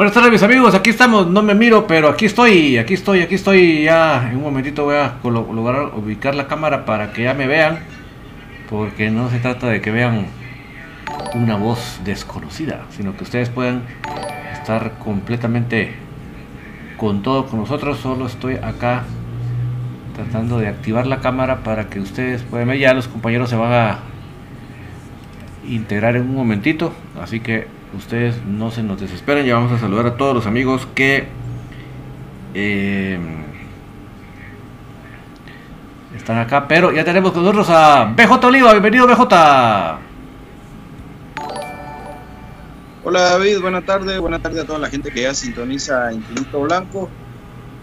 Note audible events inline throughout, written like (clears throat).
Buenas tardes mis amigos, aquí estamos, no me miro, pero aquí estoy, aquí estoy, aquí estoy, ya en un momentito voy a lograr ubicar la cámara para que ya me vean, porque no se trata de que vean una voz desconocida, sino que ustedes puedan estar completamente con todo con nosotros, solo estoy acá tratando de activar la cámara para que ustedes puedan ver, ya los compañeros se van a integrar en un momentito, así que ustedes no se nos desesperen. Ya vamos a saludar a todos los amigos que eh, están acá. Pero ya tenemos con nosotros a BJ Oliva. Bienvenido, BJ. Hola David, buena tarde, buena tarde a toda la gente que ya sintoniza Infinito Blanco.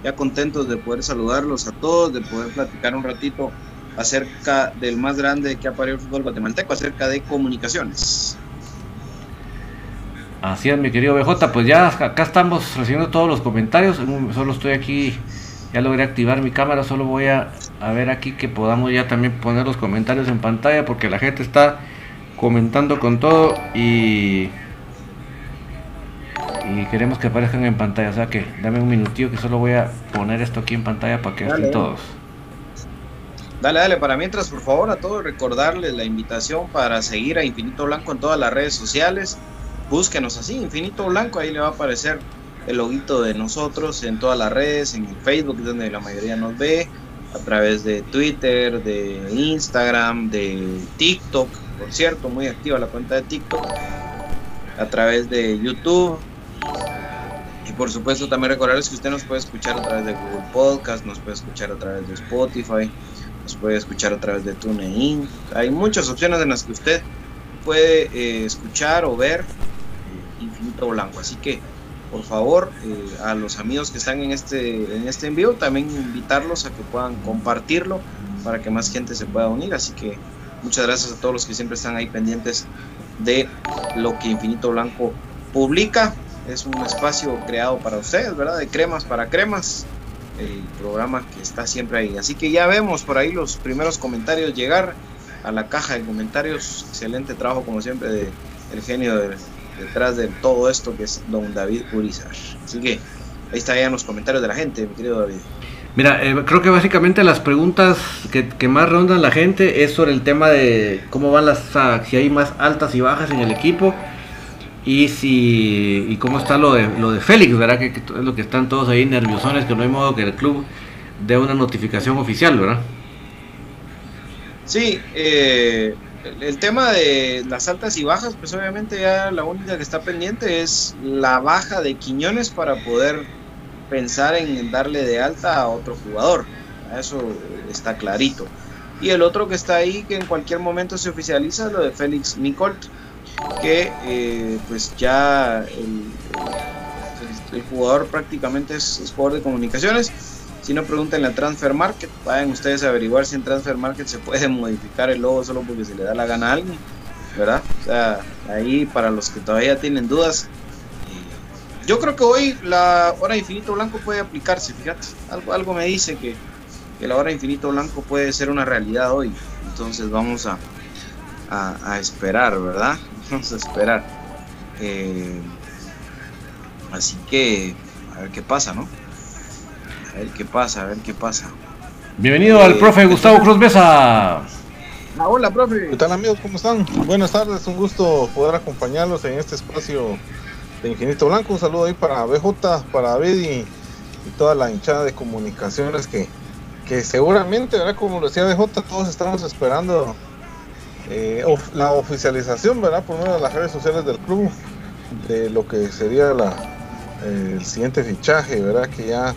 Ya contentos de poder saludarlos a todos, de poder platicar un ratito acerca del más grande que ha parido el fútbol guatemalteco, acerca de comunicaciones. Así es, mi querido BJ, pues ya acá estamos recibiendo todos los comentarios. Solo estoy aquí, ya logré activar mi cámara. Solo voy a, ver aquí que podamos ya también poner los comentarios en pantalla porque la gente está comentando con todo y, y queremos que aparezcan en pantalla. O sea que dame un minutillo que solo voy a poner esto aquí en pantalla para que estén todos. Dale, dale, para mientras, por favor, a todos recordarles la invitación para seguir a Infinito Blanco en todas las redes sociales búsquenos así, Infinito Blanco, ahí le va a aparecer el loguito de nosotros en todas las redes, en Facebook, donde la mayoría nos ve, a través de Twitter, de Instagram, de TikTok, por cierto, muy activa la cuenta de TikTok, a través de YouTube. Y por supuesto también recordarles que usted nos puede escuchar a través de Google Podcast, nos puede escuchar a través de Spotify, nos puede escuchar a través de TuneIn. Hay muchas opciones en las que usted puede eh, escuchar o ver Blanco. Así que, por favor, eh, a los amigos que están en este, en este envío, también invitarlos a que puedan compartirlo para que más gente se pueda unir. Así que muchas gracias a todos los que siempre están ahí pendientes de lo que Infinito Blanco publica. Es un espacio creado para ustedes, ¿verdad? De cremas para cremas. El programa que está siempre ahí. Así que ya vemos por ahí los primeros comentarios llegar a la caja de comentarios. Excelente trabajo, como siempre, de genio de detrás de todo esto que es don David Urizar. Así que ahí está ya en los comentarios de la gente, mi querido David. Mira, eh, creo que básicamente las preguntas que, más rondan la gente es sobre el tema de cómo van las, si hay más altas y bajas en el equipo y si y cómo está lo de lo de Félix, ¿verdad? Que, es lo que están todos ahí nerviosones, que no hay modo que el club dé una notificación oficial, ¿verdad? Sí, eh, el tema de las altas y bajas, pues obviamente ya la única que está pendiente es la baja de Quiñones para poder pensar en darle de alta a otro jugador. Eso está clarito. Y el otro que está ahí, que en cualquier momento se oficializa, lo de Félix Nicolt, que eh, pues ya el, jugador prácticamente es, es jugador de comunicaciones si no, pregunten en la Transfer Market. Vayan ustedes a averiguar si en Transfer Market se puede (laughs) modificar el logo solo porque se le da la gana a alguien. ¿Verdad? O sea, ahí para los que todavía tienen dudas. Eh, yo creo que hoy la hora infinito blanco puede aplicarse, fíjate. Algo, algo me dice que, la hora infinito blanco puede ser una realidad hoy. Entonces vamos a, a, esperar, ¿verdad? (laughs) Vamos a esperar. Eh, así que a ver qué pasa, ¿no? A ver qué pasa, a ver qué pasa. Bienvenido al profe Gustavo Cruz Mesa. Ah, hola, profe. ¿Qué tal, amigos? ¿Cómo están? Buenas tardes, un gusto poder acompañarlos en este espacio de Infinito Blanco. Un saludo ahí para BJ, para David y, toda la hinchada de comunicaciones que, que seguramente, ¿verdad? Como lo decía BJ, todos estamos esperando eh, la oficialización, ¿verdad? Por medio de las redes sociales del club de lo que sería la, el siguiente fichaje, ¿verdad? Que ya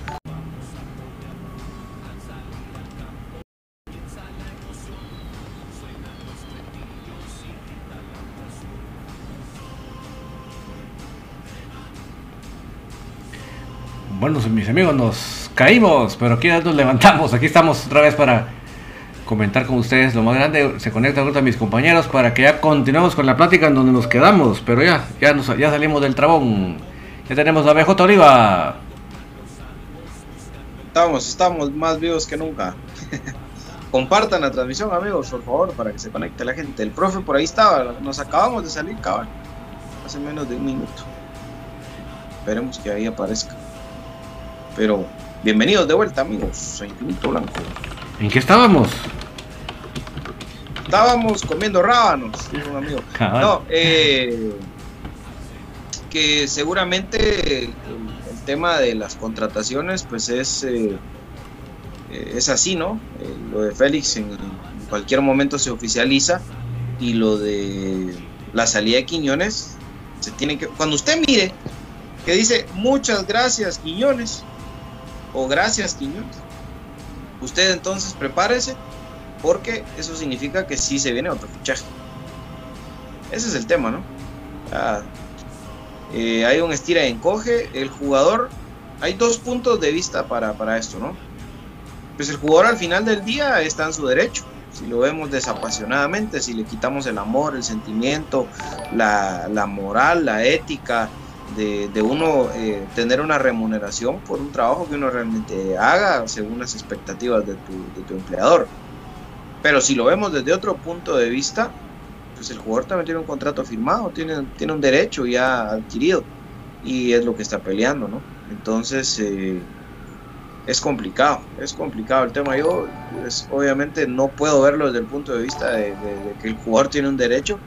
Bueno, mis amigos, nos caímos, pero aquí nos levantamos. Aquí estamos otra vez para comentar con ustedes lo más grande. Se conecta a mis compañeros para que ya continuemos con la plática en donde nos quedamos. Pero ya, ya, nos, ya salimos del trabón. Ya tenemos a BJ Oliva. Estamos, estamos más vivos que nunca. (laughs) Compartan la transmisión, amigos, por favor, para que se conecte la gente. El profe por ahí estaba, nos acabamos de salir, cabal, hace menos de un minuto. esperemos que ahí aparezca. Pero bienvenidos de vuelta, amigos, a Infinito Blanco. ¿En qué estábamos? Estábamos comiendo rábanos, dijo un amigo. No, eh, que seguramente el, tema de las contrataciones, pues es, eh, es así, ¿no? Eh, lo de Félix en, cualquier momento se oficializa y lo de la salida de Quiñones se tiene que. Cuando usted mire que dice muchas gracias Quiñones o gracias Quiñones, usted entonces prepárese porque eso significa que sí se viene otro fichaje. Ese es el tema, ¿no? Eh, hay un estira y encoge. El jugador, hay dos puntos de vista para, para esto, ¿no? Pues el jugador al final del día está en su derecho. Si lo vemos desapasionadamente, si le quitamos el amor, el sentimiento, la, la moral, la ética, de, de uno eh, tener una remuneración por un trabajo que uno realmente haga según las expectativas de tu, de tu empleador. Pero si lo vemos desde otro punto de vista, pues el jugador también tiene un contrato firmado, tiene, tiene un derecho ya adquirido y es lo que está peleando, ¿no? Entonces eh, es complicado, es complicado el tema. Yo pues, obviamente no puedo verlo desde el punto de vista de, que el jugador tiene un derecho,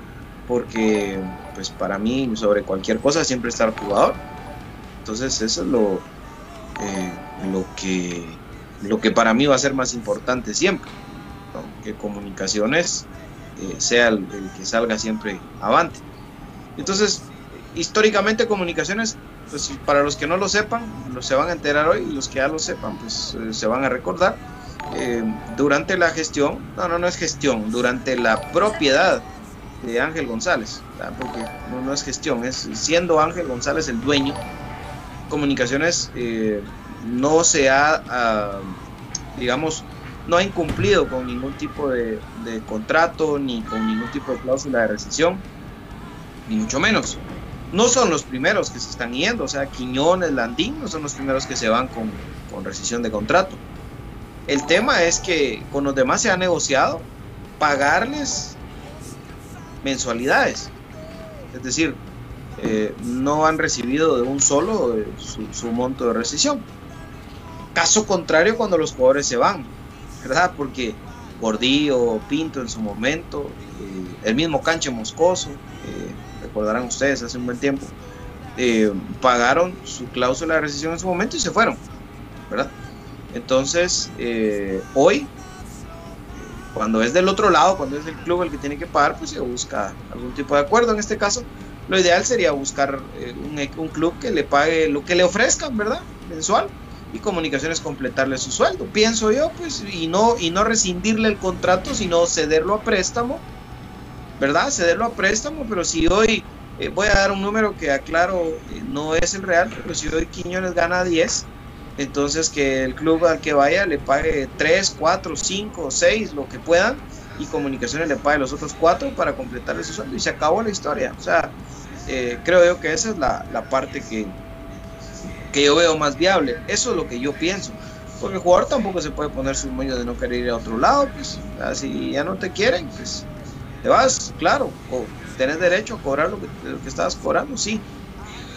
porque pues para mí sobre cualquier cosa siempre está el jugador. Entonces eso es lo, eh, lo, que, lo que para mí va a ser más importante siempre que comunicaciones eh, sea el, que salga siempre avante. Entonces, históricamente comunicaciones, pues para los que no lo sepan, los se van a enterar hoy y los que ya lo sepan, pues eh, se van a recordar. Eh, durante la gestión, no, no, no es gestión, durante la propiedad de Ángel González, porque no, es gestión, es siendo Ángel González el dueño, comunicaciones no se ha, ah, digamos, no ha incumplido con ningún tipo de, contrato ni con ningún tipo de cláusula de rescisión, ni mucho menos. No son los primeros que se están yendo, o sea, Quiñones, Landín no son los primeros que se van con, con rescisión de contrato. El tema es que con los demás se ha negociado pagarles mensualidades. Es decir, eh, no han recibido de un solo eh, su, monto de rescisión. Caso contrario cuando los jugadores se van. ¿verdad? Porque Gordillo, Pinto en su momento, eh, el mismo Canche Moscoso, recordarán ustedes hace un buen tiempo, pagaron su cláusula de rescisión en su momento y se fueron, ¿verdad? Entonces, hoy, cuando es del otro lado, cuando es el club el que tiene que pagar, pues se busca algún tipo de acuerdo. En este caso, lo ideal sería buscar un, un club que le pague lo que le ofrezcan, ¿verdad? Mensual y comunicaciones completarle su sueldo, pienso yo, pues, y no, y no rescindirle el contrato, sino cederlo a préstamo, ¿verdad? Cederlo a préstamo, pero si hoy, eh, voy a dar un número que aclaro, eh, no es el real, pero si hoy Quiñones gana 10, entonces que el club al que vaya le pague 3, 4, 5, 6, lo que puedan, y comunicaciones le pague los otros 4 para completarle su sueldo, y se acabó la historia. O sea, eh, creo yo que esa es la, la parte que, que yo veo más viable. Eso es lo que yo pienso. Porque el jugador tampoco se puede poner su moño de no querer ir a otro lado. Pues si ya no te quieren, pues te vas, claro. Tienes derecho a cobrar lo que, lo que estabas cobrando, sí.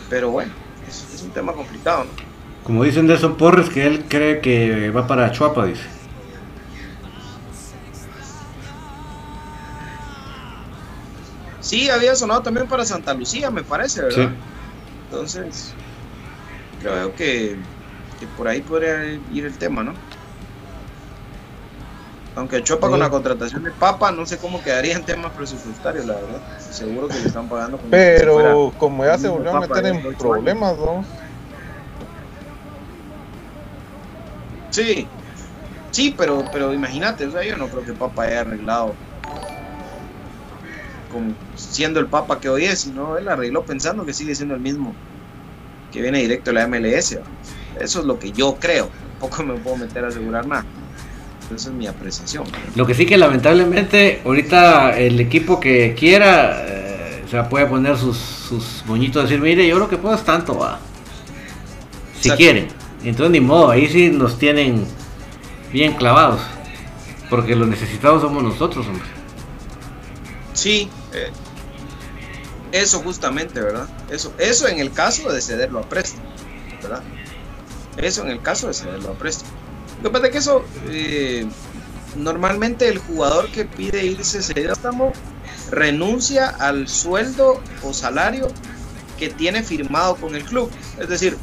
Pero bueno, es, un tema complicado, ¿no? Como dicen Nelson Porres, que él cree que va para Chuapa, dice. Sí, había sonado también para Santa Lucía, me parece, ¿verdad? Entonces, creo que, por ahí podría ir el tema, ¿no? Aunque Chopa con la contratación de Papa, no sé cómo quedaría en temas presupuestarios, la verdad. Seguro que le están pagando. Pero como ya se volvió a meter en problemas, ¿no? Sí, sí, pero, pero imagínate, o sea, yo no creo que Papa haya arreglado como siendo el Papa que hoy es, sino él arregló pensando que sigue siendo el mismo que viene directo de la MLS. Eso es lo que yo creo. Poco me puedo meter a asegurar nada. Esa es mi apreciación. Lo que sí que lamentablemente ahorita el equipo que quiera eh, o sea, puede poner sus, sus moñitos y decir, mire, yo lo que puedo es tanto, va. Si quieren. Entonces ni modo, ahí sí nos tienen bien clavados. Porque los necesitados somos nosotros, hombre. Sí, eh, Eso justamente, ¿verdad? Eso, eso en el caso de cederlo a préstamo, ¿verdad? Eso en el caso de cederlo a préstamo. Lo que pasa es que eso, eh, normalmente el jugador que pide irse cedido a préstamo renuncia al sueldo o salario que tiene firmado con el club. Es decir,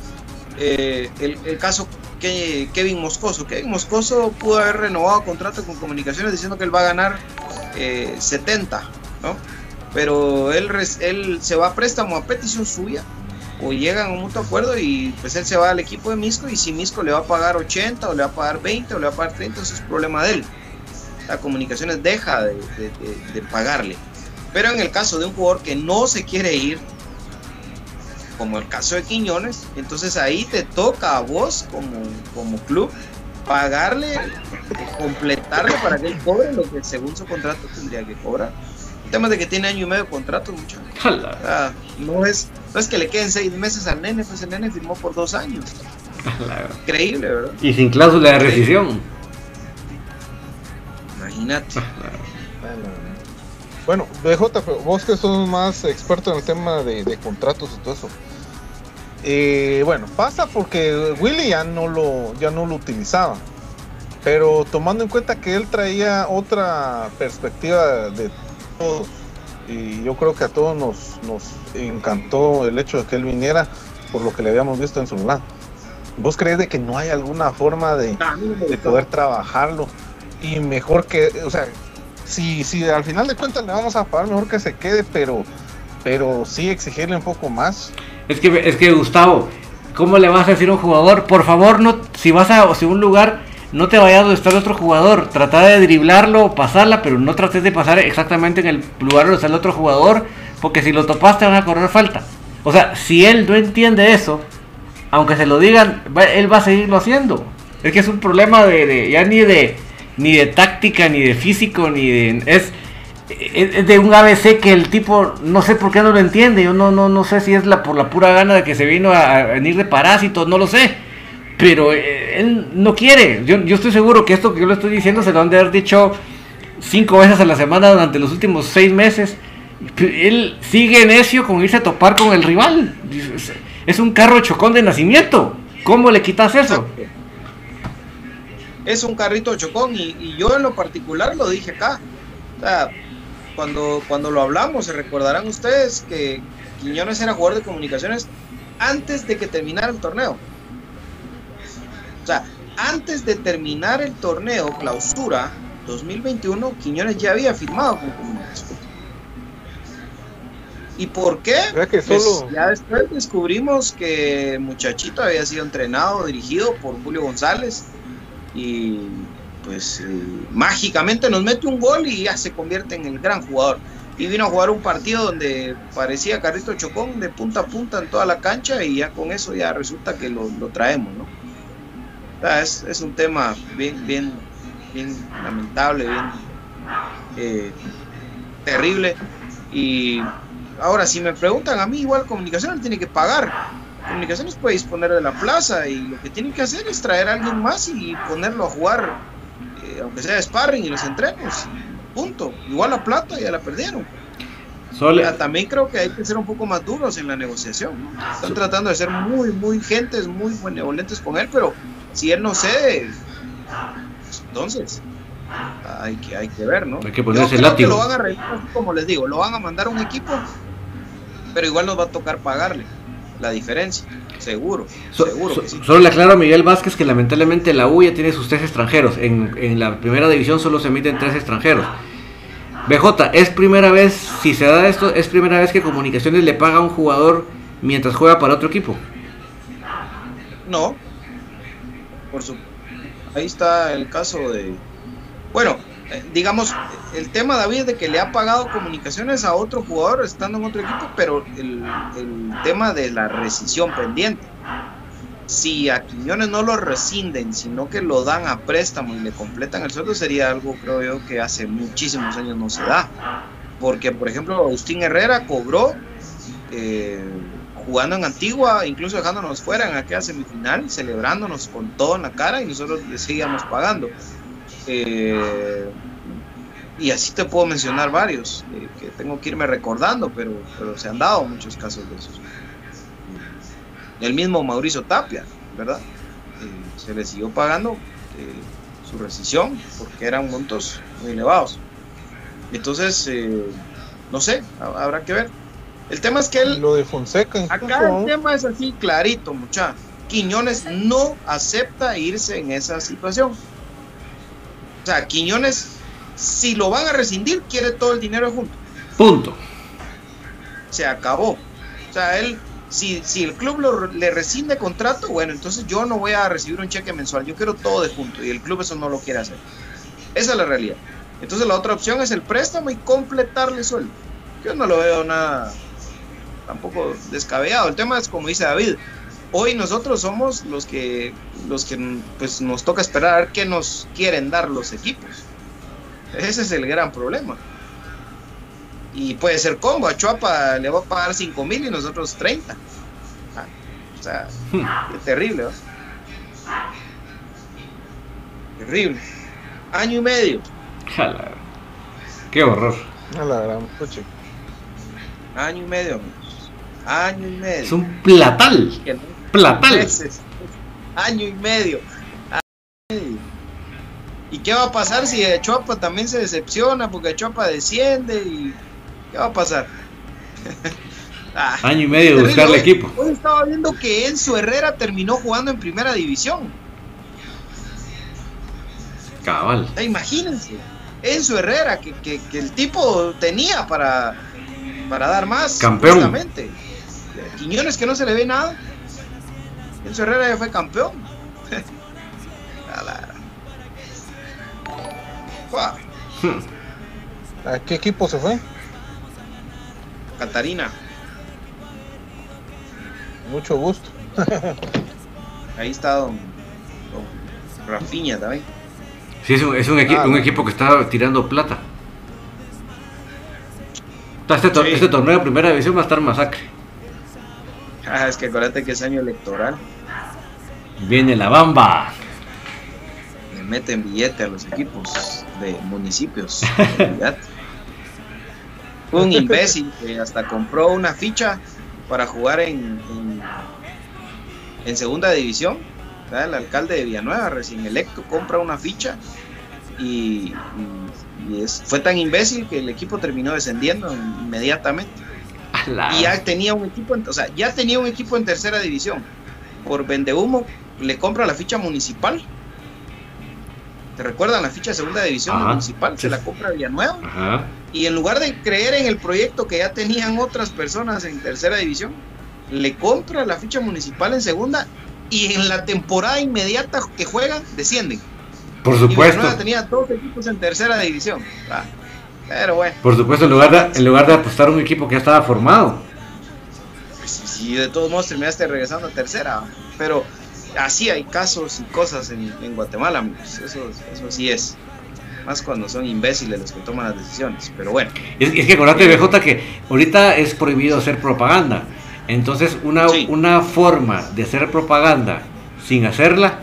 eh, el, caso que Kevin Moscoso. Kevin Moscoso pudo haber renovado contrato con comunicaciones diciendo que él va a ganar 70, eh, ¿no? Pero él, él se va a préstamo a petición suya o llegan a un mutuo acuerdo y pues él se va al equipo de Misco y si Misco le va a pagar 80 o le va a pagar 20 o le va a pagar 30, eso es problema de él. La comunicaciones deja de pagarle. Pero en el caso de un jugador que no se quiere ir, como el caso de Quiñones, entonces ahí te toca a vos como, como club pagarle, completarle para que él cobre lo que según su contrato tendría que cobrar. El tema de que tiene año y medio de contrato, mucho. no, es, no es que le queden seis meses al nene, pues el nene firmó por dos años. Increíble, ¿verdad? Y sin cláusula de rescisión. Imagínate. Bueno, BJ, vos que sos más experto en el tema de, contratos y todo eso. Eh, bueno, pasa porque Willy ya no lo, ya no lo utilizaba. Pero tomando en cuenta que él traía otra perspectiva de todos, y yo creo que a todos nos, nos encantó el hecho de que él viniera por lo que le habíamos visto en su lado. ¿Vos crees de que no hay alguna forma de, de poder trabajarlo? Y mejor que, o sea, si, si al final de cuentas le vamos a pagar, mejor que se quede, pero, pero sí exigirle un poco más. Es que, es que Gustavo, ¿cómo le vas a decir a un jugador? Por favor, no, si vas a un lugar, no te vayas donde está el otro jugador. Trata de driblarlo, pasarla, pero no trates de pasar exactamente en el lugar donde está el otro jugador, porque si lo topaste van a correr falta. O sea, si él no entiende eso, aunque se lo digan, él va a seguirlo haciendo. Es que es un problema de, de ya ni de ni de táctica, ni de físico, ni de... Es, es, de un ABC que el tipo no sé por qué no lo entiende. Yo no, no, no sé si es la, por la pura gana de que se vino a, venir de parásitos, no lo sé. Pero eh, él no quiere. Yo, yo estoy seguro que esto que yo le estoy diciendo se lo han de haber dicho cinco veces a la semana durante los últimos seis meses. Él sigue necio con irse a topar con el rival. Es un carro chocón de nacimiento. ¿Cómo le quitas eso? Es un carrito chocón y, yo en lo particular lo dije acá. cuando, cuando lo hablamos, se recordarán ustedes que Quiñones era jugador de comunicaciones antes de que terminara el torneo. O sea, antes de terminar el torneo, clausura 2021, Quiñones ya había firmado con comunicaciones. ¿Y por qué? Pues ya después descubrimos que el muchachito había sido entrenado, dirigido por Julio González y pues eh, mágicamente nos mete un gol y ya se convierte en el gran jugador. Y vino a jugar un partido donde parecía Carrito Chocón de punta a punta en toda la cancha y ya con eso ya resulta que lo, traemos, ¿no? es, es, un tema bien, bien, lamentable, bien eh, terrible. Y ahora, si me preguntan a mí, igual comunicación tiene que pagar Comunicaciones puede disponer de la plaza y lo que tienen que hacer es traer a alguien más y ponerlo a jugar, eh, aunque sea de sparring y los entrenos. Punto. Igual la plata ya la perdieron. también creo que hay que ser un poco más duros en la negociación. Están tratando de ser muy, muy gentes, muy benevolentes con él, pero si él no cede, entonces hay que, hay que ver, ¿no? Hay que ponerse el látigo. lo van a como les digo, lo van a mandar a un equipo, pero igual nos va a tocar pagarle la diferencia. Seguro, seguro. Solo le aclaro a Miguel Vázquez que lamentablemente la U ya tiene sus tres extranjeros. En, la primera división solo se emiten tres extranjeros. BJ, ¿es primera vez, si se da esto, es primera vez que Comunicaciones le paga a un jugador mientras juega para otro equipo? No. Por su... Ahí está el caso de... Bueno, digamos, el tema David de que le ha pagado comunicaciones a otro jugador estando en otro equipo, pero el, tema de la rescisión pendiente. Si a Quiñones no lo rescinden, sino que lo dan a préstamo y le completan el sueldo, sería algo, creo yo, que hace muchísimos años no se da. Porque, por ejemplo, Agustín Herrera cobró eh, jugando en Antigua, incluso dejándonos fuera en aquella semifinal, celebrándonos con todo en la cara y nosotros le seguíamos pagando. Eh, Y así te puedo mencionar varios eh, que tengo que irme recordando, pero, pero se han dado muchos casos de esos. El mismo Mauricio Tapia, ¿verdad? Eh, se le siguió pagando eh, su rescisión porque eran montos muy elevados. Entonces, no sé, habrá que ver. El tema es que él. Lo de Fonseca. Acá el tema es así clarito, mucha. Quiñones no acepta irse en esa situación. O sea, Quiñones, si lo van a rescindir, quiere todo el dinero junto. Punto. Se acabó. O sea, él, si, si el club le rescinde contrato, bueno, entonces yo no voy a recibir un cheque mensual, yo quiero todo de junto y el club eso no lo quiere hacer. Esa es la realidad. Entonces la otra opción es el préstamo y completarle sueldo. Yo no lo veo nada tampoco descabellado. El tema es como dice David, hoy nosotros somos los que los que pues nos toca esperar a ver qué nos quieren dar los equipos. Ese es el gran problema. Y puede ser combo, a Chuapa le va a pagar 5 mil y nosotros 30. Ah, o sea, hmm. terrible, Terrible. Año y medio. Qué horror. Año y medio, Año y medio. Es un platal. Platal. Año y medio. ¿Y qué va a pasar si Chopa también se decepciona porque Chopa desciende? y ¿Qué va a pasar? (laughs) Ah, Año y medio de buscarle equipo. Hoy estaba viendo que Enzo Herrera terminó jugando en primera división. Cabal. Imagínense. Enzo Herrera, que, que, el tipo tenía para, para dar más. Campeón. Quiñones que no se le ve nada. Enzo Herrera ya fue campeón. ¿A qué equipo se fue? Catarina. Mucho gusto. Ahí está don, Rafiña también. Sí, es un, es un, ah, equipo que está tirando plata. Este, este torneo de primera división va a estar masacre. Ah, es que acuérdate que es año electoral. Viene la bamba. Le meten billete a los equipos de municipios. (laughs) un imbécil que hasta compró una ficha para jugar en, en, segunda división. El alcalde de Villanueva, recién electo, compra una ficha y, fue tan imbécil que el equipo terminó descendiendo inmediatamente. Y ya tenía un equipo, en, o sea, ya tenía un equipo en tercera división. Por humo le compra la ficha municipal. ¿Te recuerdan la ficha de segunda división municipal? Se la compra Villanueva. Y en lugar de creer en el proyecto que ya tenían otras personas en tercera división, le compra la ficha municipal en segunda y en la temporada inmediata que juegan, descienden. Por supuesto. Y tenía dos equipos en tercera división. Ah. Pero bueno. Por supuesto, en lugar de, en lugar de apostar a un equipo que ya estaba formado. Pues sí, de todos modos terminaste regresando a tercera. Pero así hay casos y cosas en, Guatemala, amigos. Eso, eso sí es. Más cuando son imbéciles los que toman las decisiones. Pero bueno. Es, que acordate, BJ, que ahorita es prohibido hacer propaganda. Entonces, una, una forma de hacer propaganda sin hacerla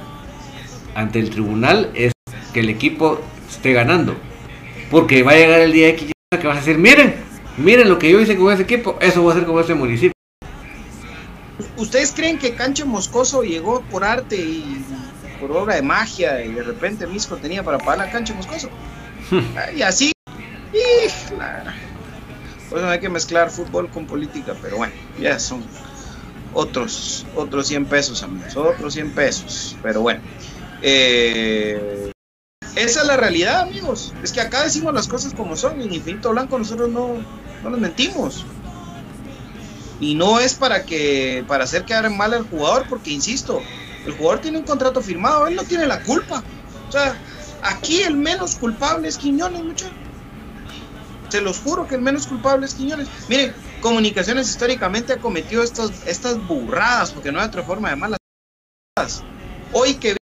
ante el tribunal es que el equipo esté ganando. Porque va a llegar el día de que, vas a decir, miren, miren lo que yo hice con ese equipo, eso va a hacer con ese municipio. ¿Ustedes creen que Cancho Moscoso llegó por arte y por obra de magia y de repente Misco tenía para pagar la Cancho Moscoso? y así, pues no hay que mezclar fútbol con política, pero bueno, ya son otros, otros 100 pesos, amigos, otros 100 pesos, pero bueno. Eh, esa es la realidad, amigos. Es que acá decimos las cosas como son. En Infinito Blanco nosotros no, no nos mentimos. Y no es para que para hacer quedar mal al jugador, porque insisto, el jugador tiene un contrato firmado, él no tiene la culpa. O sea, aquí el menos culpable es Quiñones, muchachos. Se los juro que el menos culpable es Quiñones. Miren, Comunicaciones históricamente ha cometido estos, estas burradas, porque no hay otra forma de malas. Hoy que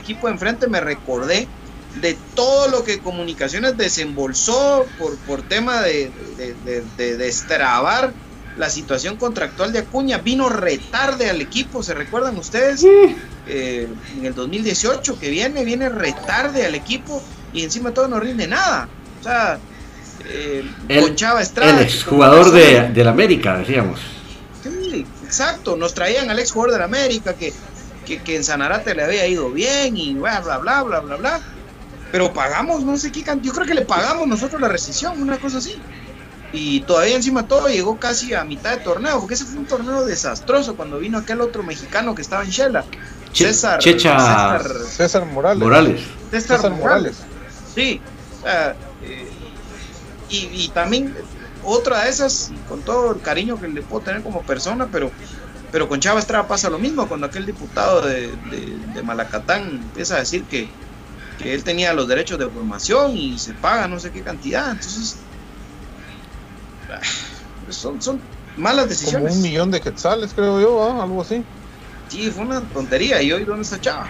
equipo enfrente me recordé de todo lo que Comunicaciones desembolsó por, por tema de, de, destrabar la situación contractual de Acuña. Vino retarde al equipo, ¿se recuerdan ustedes? Eh, en el 2018 que viene, viene retarde al equipo y encima todo no rinde nada. O sea, eh, El- con Chava Estrada. El exjugador de, del América, decíamos. Sí, exacto, nos traían al ex jugador del América que, que, que en Sanarate le había ido bien y bla, bla, bla, bla, bla, bla. Pero pagamos, no sé qué cantidad, yo creo que le pagamos nosotros la rescisión, una cosa así. Y todavía encima todo llegó casi a mitad de torneo, porque ese fue un torneo desastroso cuando vino aquel otro mexicano que estaba en Shela. Che- César, Checha César, César Morales. Morales. César César Morales. Morales. Sí. eh, y, y también otra de esas, con todo el cariño que le puedo tener como persona, pero, pero con Chava Estrada pasa lo mismo, cuando aquel diputado de, de- de Malacatán empieza a decir que, que él tenía los derechos de formación y se paga no sé qué cantidad. Entonces, ah, son, son malas Como decisiones. un millón de quetzales, creo yo, ¿ah? algo así. Sí, fue una tontería. ¿Y hoy dónde está Chava?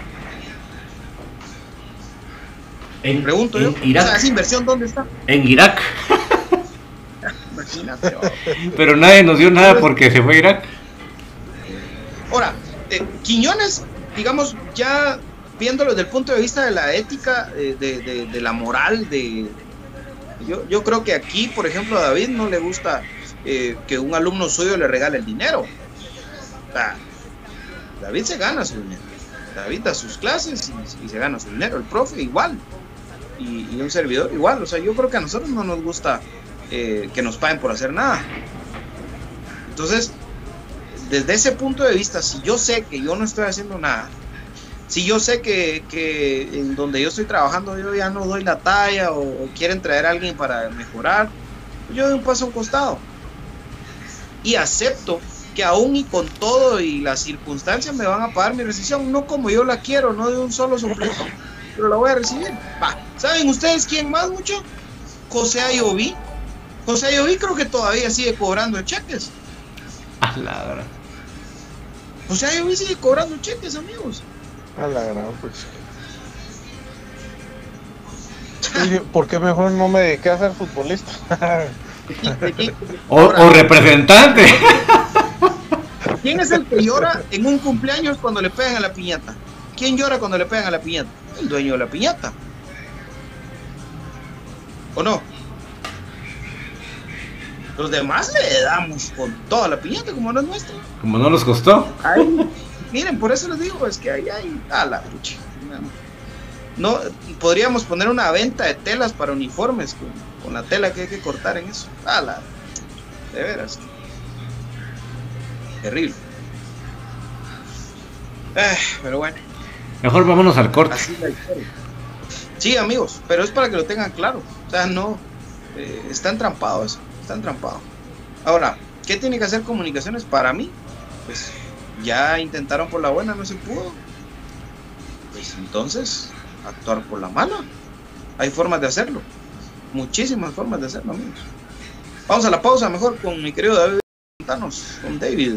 En, Pregunto en yo. O sea, Irak. esa inversión, ¿dónde está? En Irak. (laughs) Imagínate. oh. (laughs) Pero nadie nos dio nada porque se fue a Irak. Ahora, eh, Quiñones, digamos, ya viéndolo desde el punto de vista de la ética, eh, de, la moral, de yo, creo que aquí, por ejemplo, a David no le gusta eh, que un alumno suyo le regale el dinero. O sea, David se gana su dinero. David da sus clases y, se gana su dinero. El profe igual. Y, y un servidor igual. O sea, yo creo que a nosotros no nos gusta eh, que nos paguen por hacer nada. Entonces, desde ese punto de vista, si yo sé que yo no estoy haciendo nada, si yo sé que, que en donde yo estoy trabajando yo ya no doy la talla o, o quieren traer a alguien para mejorar, yo doy un paso a un costado. Y acepto que aún y con todo y las circunstancias me van a pagar mi rescisión, no como yo la quiero, no de un solo suplente, pero la voy a recibir. ¿Saben ustedes quién más mucho? José Ayoví. José Ayoví creo que todavía sigue cobrando cheques. A la verdad. José Ayoví sigue cobrando cheques, amigos. A la gran, pues. ¿Por qué mejor no me dediqué a ser futbolista? (laughs) O, representante. (laughs) ¿Quién es el que llora en un cumpleaños cuando le pegan a la piñata? ¿Quién llora cuando le pegan a la piñata? El dueño de la piñata. ¿O no? Los demás le damos con toda la piñata, como no es nuestra. Como no nos costó. Ay, (laughs) miren, por eso les digo, es que ahí hay a la. No, podríamos poner una venta de telas para uniformes con, con la tela que hay que cortar en eso. A la, de veras. Terrible. Eh, pero bueno, Mejor vámonos al corte. así la. Sí, amigos, pero es para que lo tengan claro. O sea, no, eh, está entrampado eso, está entrampado. Ahora, ¿qué tiene que hacer comunicaciones para mí? Pues ya intentaron por la buena, no se pudo. Pues entonces, actuar por la mala. Hay formas de hacerlo. Muchísimas formas de hacerlo, amigos. Vamos a la pausa mejor con mi querido David. Con David.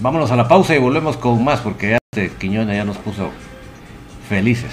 Vámonos a la pausa y volvemos con más porque ya este Quiñones ya nos puso felices.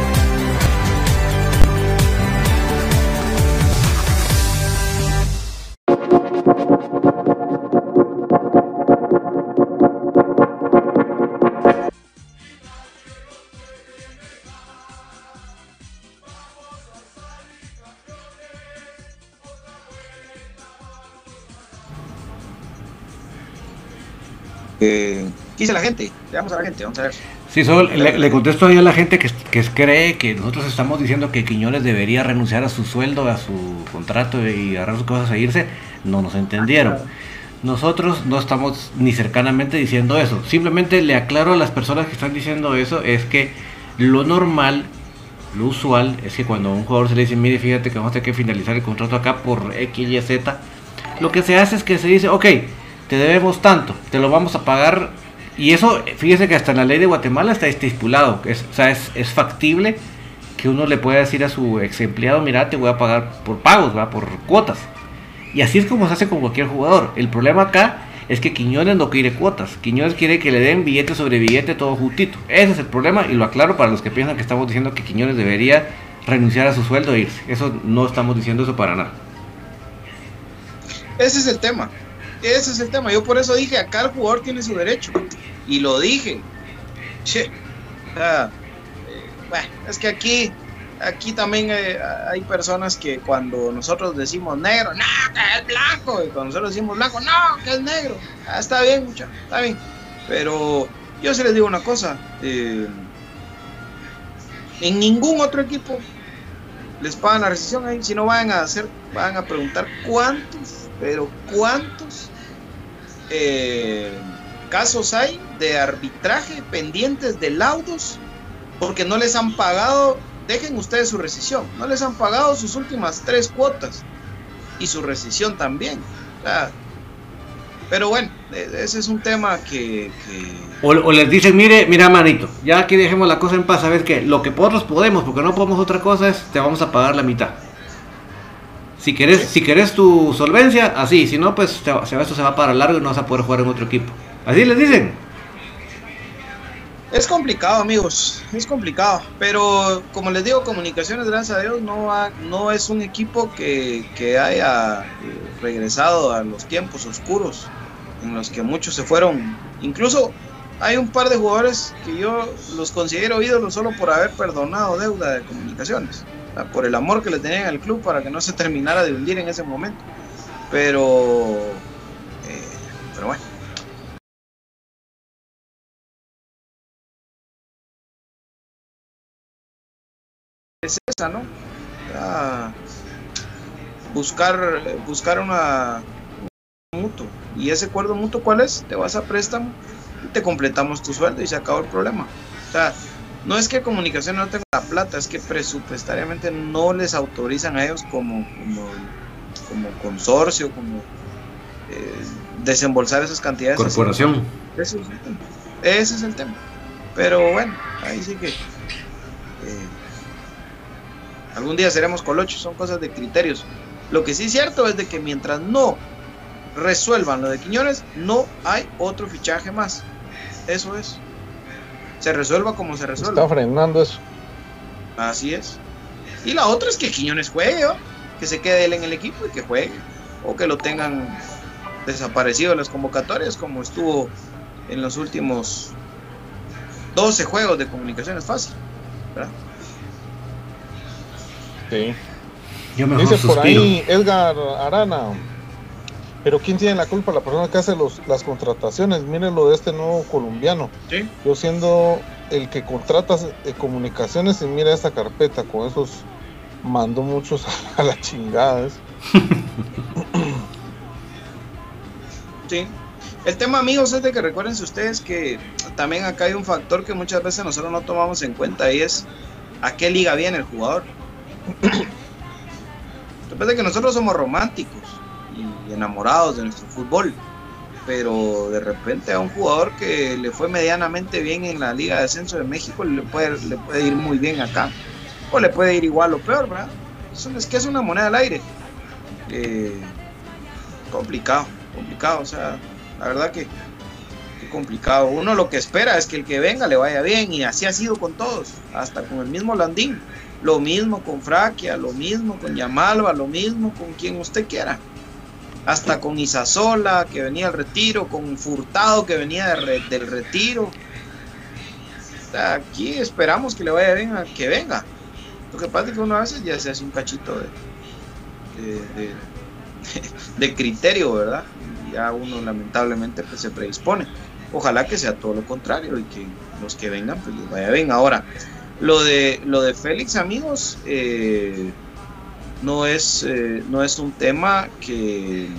¿Qué dice la gente? Veamos a la gente, vamos a ver. Sí, solo le, contesto ahí a la gente que, que, cree que nosotros estamos diciendo que Quiñones debería renunciar a su sueldo, a su contrato y agarrar sus cosas e irse. No nos entendieron. Nosotros no estamos ni cercanamente diciendo eso. Simplemente le aclaro a las personas que están diciendo eso es que lo normal, lo usual, es que cuando a un jugador se le dice, mire, fíjate que vamos a tener que finalizar el contrato acá por X, Y, Z, lo que se hace es que se dice, ok, te debemos tanto, te lo vamos a pagar. Y eso, fíjese que hasta en la ley de Guatemala está estipulado, es, o sea, es, es factible que uno le pueda decir a su ex empleado, mira, te voy a pagar por pagos, ¿va? por cuotas. Y así es como se hace con cualquier jugador. El problema acá es que Quiñones no quiere cuotas. Quiñones quiere que le den billete sobre billete todo justito. Ese es el problema y lo aclaro para los que piensan que estamos diciendo que Quiñones debería renunciar a su sueldo e irse. Eso no estamos diciendo eso para nada. Ese es el tema. Ese es el tema. Yo por eso dije, acá el jugador tiene su derecho. Y lo dije. Che. Eh, bueno, es que aquí, aquí también eh, hay personas que cuando nosotros decimos negro, no, que es blanco. Y cuando nosotros decimos blanco, no, que es negro. Ah, está bien, mucha, está bien. Pero yo sí les digo una cosa. Eh, en ningún otro equipo les pagan la recesión ahí. Si no van a hacer, van a preguntar cuántos, pero cuántos eh, casos hay de arbitraje pendientes de laudos porque no les han pagado, dejen ustedes su rescisión, no les han pagado sus últimas tres cuotas y su rescisión también. pero bueno, e, ese es un tema que... O, les dicen, mire, mira manito, ya aquí dejemos la cosa en paz, a ver que lo que nosotros podemos, porque no podemos otra cosa, es te vamos a pagar la mitad. Si querés, si querés tu solvencia, así, si no, pues esto se va para largo y no vas a poder jugar en otro equipo. Así les dicen. Es complicado, amigos, es complicado, pero como les digo, Comunicaciones, gracias a Dios, no, no es un equipo que, que haya regresado a los tiempos oscuros en los que muchos se fueron. Incluso hay un par de jugadores que yo los considero ídolos solo por haber perdonado deuda de comunicaciones, por el amor que le tenían al club para que no se terminara de hundir en ese momento. Pero, eh, pero bueno. Es esa, ¿no? buscar, buscar una mutuo. ¿Y ese acuerdo mutuo cuál es? Te vas a préstamo te completamos tu sueldo y se acabó el problema. O sea, no es que comunicación no tenga la plata, es que presupuestariamente no les autorizan a ellos como, como, consorcio, como eh, desembolsar esas cantidades. Corporación. Ese es, el tema. Pero bueno, ahí sí que eh, algún día seremos colochos, son cosas de criterios. Lo que sí es cierto es de que mientras no resuelvan lo de Quiñones, no hay otro fichaje más. Eso es. Se resuelva como se resuelva. Está frenando eso. Así es. Y la otra es que Quiñones juegue, que se quede él en el equipo y que juegue. O que lo tengan desaparecido en las convocatorias, como estuvo en los últimos 12 juegos de comunicaciones fácil. ¿verdad? Sí. Dice por ahí Edgar Arana. Pero ¿quién tiene la culpa? La persona que hace los, las contrataciones. Miren lo de este nuevo colombiano. Yo siendo el que contrata de comunicaciones y mira esta carpeta, con esos mando muchos (laughs) a la chingada. (clears throat) sí. El tema, amigos, es de que recuérdense ustedes que también acá hay un factor que muchas veces nosotros no tomamos en cuenta y es a qué liga viene el jugador. (clears throat) Después de que nosotros somos románticos enamorados de nuestro fútbol. Pero de repente a un jugador que le fue medianamente bien en la Liga de Ascenso de México le puede, le puede ir muy bien acá. O le puede ir igual o peor, ¿verdad? Eso es que es una moneda al aire. Eh, complicado, complicado. O sea, la verdad que, complicado. Uno lo que espera es que el que venga le vaya bien y así ha sido con todos, hasta con el mismo Landín. Lo mismo con Fraquia, lo mismo con Yamalba, lo mismo con quien usted quiera hasta con Isasola que venía al retiro, con Furtado que venía del retiro. aquí esperamos que le vaya bien a que venga. Lo que pasa es que uno a veces ya se hace un cachito de, (laughs) de, criterio, ¿verdad? Y ya uno lamentablemente pues, se predispone. Ojalá que sea todo lo contrario y que los que vengan pues les vaya bien. Ahora, lo de, lo de Félix, amigos, eh, no es, eh, no es un tema que,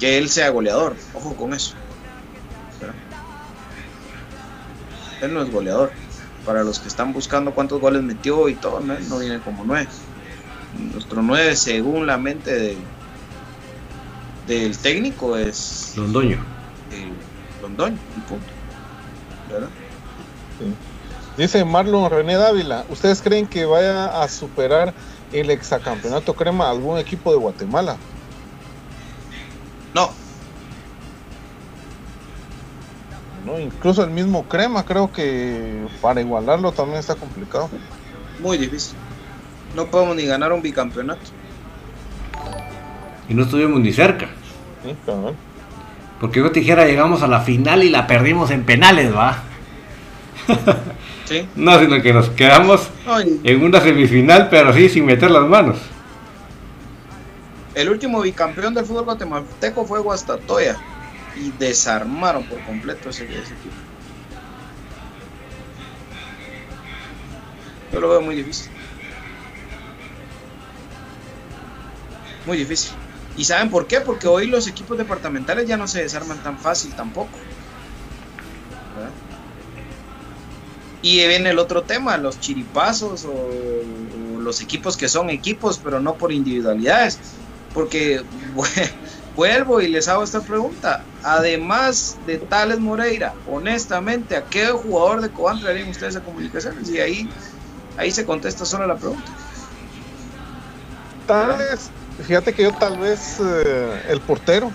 que él sea goleador. Ojo con eso. Él no es goleador. Para los que están buscando cuántos goles metió y todo, no, viene como nueve. Nuestro nueve, según la mente de, del técnico, es Londoño. Londoño, y punto. ¿Verdad? Dice Marlon René Dávila, ¿ustedes creen que vaya a superar el exacampeonato crema algún equipo de Guatemala? No. No, incluso el mismo crema creo que para igualarlo también está complicado. Muy difícil. No podemos ni ganar un bicampeonato. Y no estuvimos ni cerca. Sí, Porque yo te dijera, llegamos a la final y la perdimos en penales, ¿va? (laughs) No, sino que nos quedamos en una semifinal, pero sí sin meter las manos. El último bicampeón del fútbol guatemalteco fue Guastatoya y desarmaron por completo ese, ese equipo. Yo lo veo muy difícil. Muy difícil. ¿Y saben por qué? Porque hoy los equipos departamentales ya no se desarman tan fácil tampoco. Y viene el otro tema, los chiripazos o, los equipos que son equipos, pero no por individualidades. Porque (laughs) vuelvo y les hago esta pregunta. Además de Tales Moreira, honestamente, ¿a qué jugador de Cobán traerían ustedes a comunicaciones? Y ahí, ahí se contesta solo la pregunta. Tal vez, fíjate que yo tal vez eh, el portero.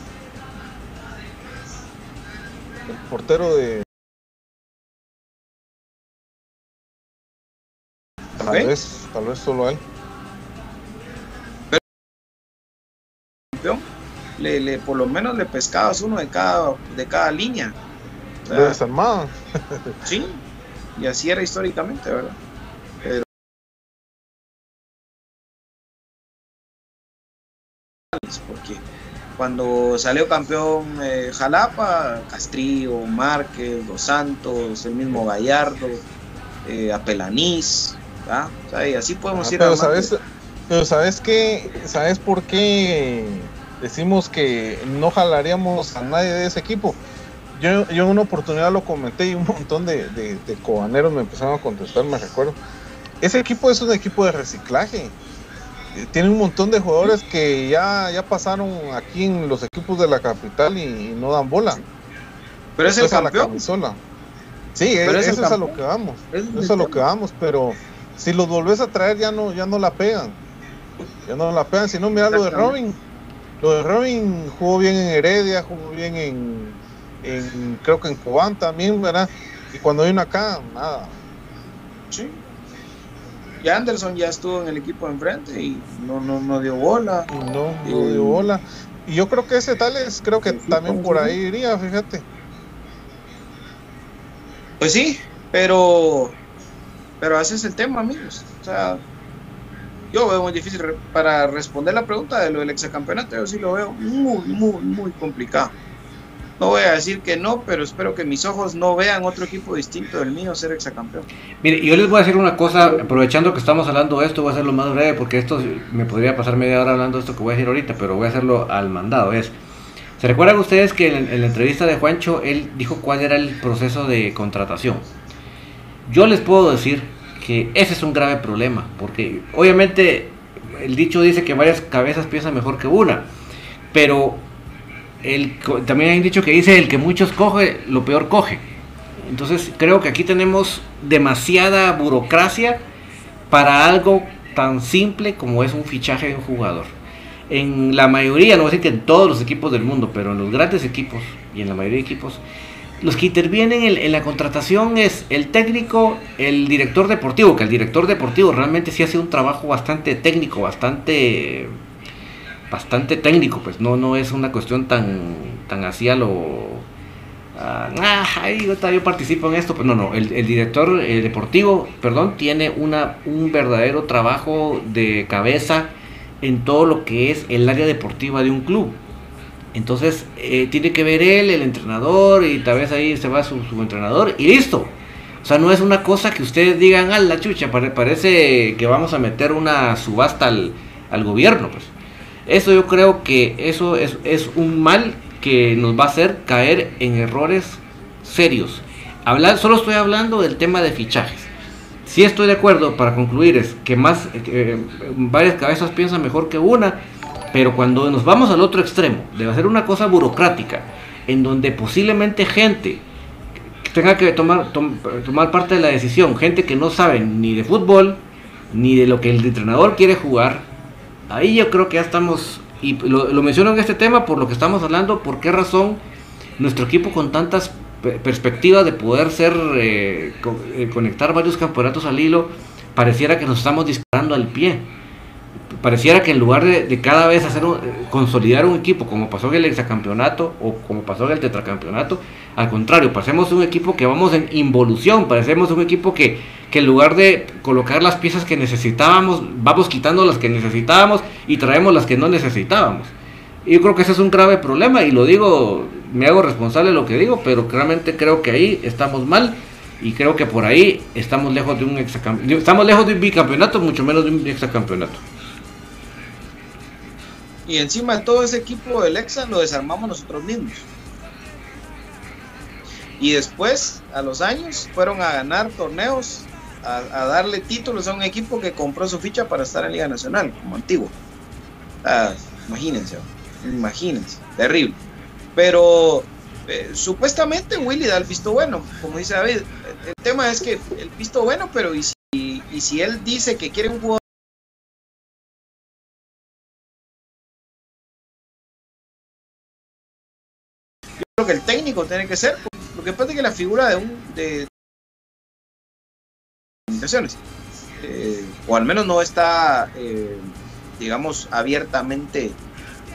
El portero de. Tal vez, tal vez solo él. Le, le, por lo menos le pescabas uno de cada, de cada línea. O sea, desarmado. (laughs) sí, y así era históricamente, ¿verdad? Pero porque cuando salió campeón eh, Jalapa, Castrillo, Márquez, Dos Santos, el mismo Gallardo, eh, Apelanís, ¿verdad? O sea, y así podemos Ah, ir pero armando. sabes, pero sabes qué, sabes por qué decimos que no jalaríamos a nadie de ese equipo. Yo, yo en una oportunidad lo comenté y un montón de, de, de cobaneros me empezaron a contestar, me recuerdo. Ese equipo es un equipo de reciclaje. Eh, Tiene un montón de jugadores que ya, ya pasaron aquí en los equipos de la capital y, y no dan bola. Pero es el Esto a la campeón. camisola. Sí, Pero es eso es a lo campeón. que vamos. Es Eso es a lo que vamos, pero si los volvés a traer ya no, ya no la pegan. Ya no la pegan. Si no, mira lo de Robin. Lo de Robin jugó bien en Heredia, jugó bien en, en creo que en Cobán también, ¿verdad? Y cuando vino acá, nada. Sí. Y Anderson ya estuvo en el equipo de enfrente y no, no, no dio bola. No, no dio bola. Y yo creo que ese tal es, creo que también por ahí iría, fíjate. Pues sí, pero pero ese es el tema, amigos. O sea, yo veo muy difícil para responder la pregunta de lo del exacampeonato. Yo sí lo veo muy, muy, muy complicado. No voy a decir que no, pero espero que mis ojos no vean otro equipo distinto del mío ser exacampeón. Mire, yo les voy a decir una cosa, aprovechando que estamos hablando de esto, voy a hacerlo más breve porque esto me podría pasar media hora hablando de esto que voy a decir ahorita, pero voy a hacerlo al mandado. Es, ¿se recuerdan ustedes que en la entrevista de Juancho él dijo cuál era el proceso de contratación? Yo les puedo decir que ese es un grave problema, porque obviamente el dicho dice que varias cabezas piensan mejor que una, pero el, también hay un dicho que dice el que muchos coge, lo peor coge. Entonces creo que aquí tenemos demasiada burocracia para algo tan simple como es un fichaje de un jugador. En la mayoría, no voy a decir que en todos los equipos del mundo, pero en los grandes equipos y en la mayoría de equipos, los que intervienen en, en la contratación es el técnico, el director deportivo, que el director deportivo realmente sí hace un trabajo bastante técnico, bastante bastante técnico, pues no, no es una cuestión tan, tan así a lo... ah, ay, yo, participo en esto, pues no, no, el, el director eh, deportivo, perdón, tiene una, un verdadero trabajo de cabeza en todo lo que es el área deportiva de un club. Entonces, eh, tiene que ver él, el entrenador, y tal vez ahí se va su, entrenador, y listo. O sea, no es una cosa que ustedes digan, ah, la chucha, pare- parece que vamos a meter una subasta al, al gobierno, pues. Eso yo creo que eso es, es un mal que nos va a hacer caer en errores serios. Hablar, solo estoy hablando del tema de fichajes. Si estoy de acuerdo, para concluir, es que más eh, varias cabezas piensan mejor que una, pero cuando nos vamos al otro extremo, de hacer una cosa burocrática, en donde posiblemente gente tenga que tomar, tom- tomar parte de la decisión, gente que no sabe ni de fútbol, ni de lo que el entrenador quiere jugar, ahí yo creo que ya estamos, y lo, menciono en este tema por lo que estamos hablando, por qué razón nuestro equipo con tantas pe- perspectivas de poder ser, eh, co- eh, conectar varios campeonatos al hilo, pareciera que nos estamos disparando al pie. Pareciera que en lugar de, cada vez hacer un- consolidar un equipo como pasó en el hexacampeonato o como pasó en el tetracampeonato, al contrario, parecemos un equipo que vamos en involución, parecemos un equipo que, que en lugar de colocar las piezas que necesitábamos, vamos quitando las que necesitábamos y traemos las que no necesitábamos. Yo creo que ese es un grave problema y lo digo, me hago responsable de lo que digo, pero realmente creo que ahí estamos mal y creo que por ahí estamos lejos de un estamos lejos de un bicampeonato, mucho menos de un hexacampeonato. Y encima de todo ese equipo del Exa lo desarmamos nosotros mismos. Y después, a los años, fueron a ganar torneos, a, darle títulos a un equipo que compró su ficha para estar en Liga Nacional, como antiguo. Ah, imagínense, imagínense, terrible. Pero eh, supuestamente Willy da el visto bueno, como dice David. El tema es que el visto bueno, pero y si, y si él dice que quiere un jugador lo que el técnico tiene que ser. Lo que pasa es que la figura de un de comunicaciones, eh, o al menos no está, eh, digamos, abiertamente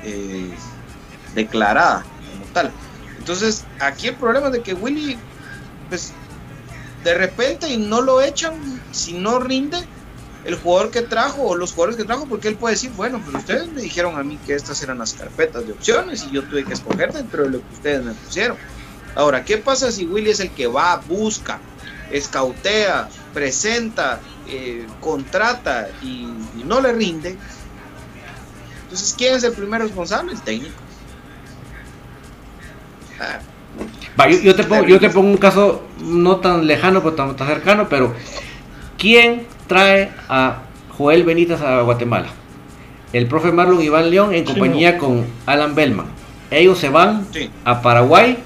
eh, declarada como tal. Entonces, aquí el problema es de que Willy, pues, de repente y no lo echan, si no rinde, el jugador que trajo o los jugadores que trajo, porque él puede decir, bueno, pero ustedes me dijeron a mí que estas eran las carpetas de opciones y yo tuve que escoger dentro de lo que ustedes me pusieron. Ahora, ¿qué pasa si Willy es el que va, busca, escautea, presenta, eh, contrata y, y no le rinde? Entonces, ¿quién es el primer responsable? El técnico. Ah, Va, yo, yo te pongo, yo te pongo un caso no tan lejano, pero tan, tan cercano, pero ¿quién trae a Joel Benítez a Guatemala? El profe Marlon Iván León en compañía con Alan Bellman. Ellos se van Sí. a Paraguay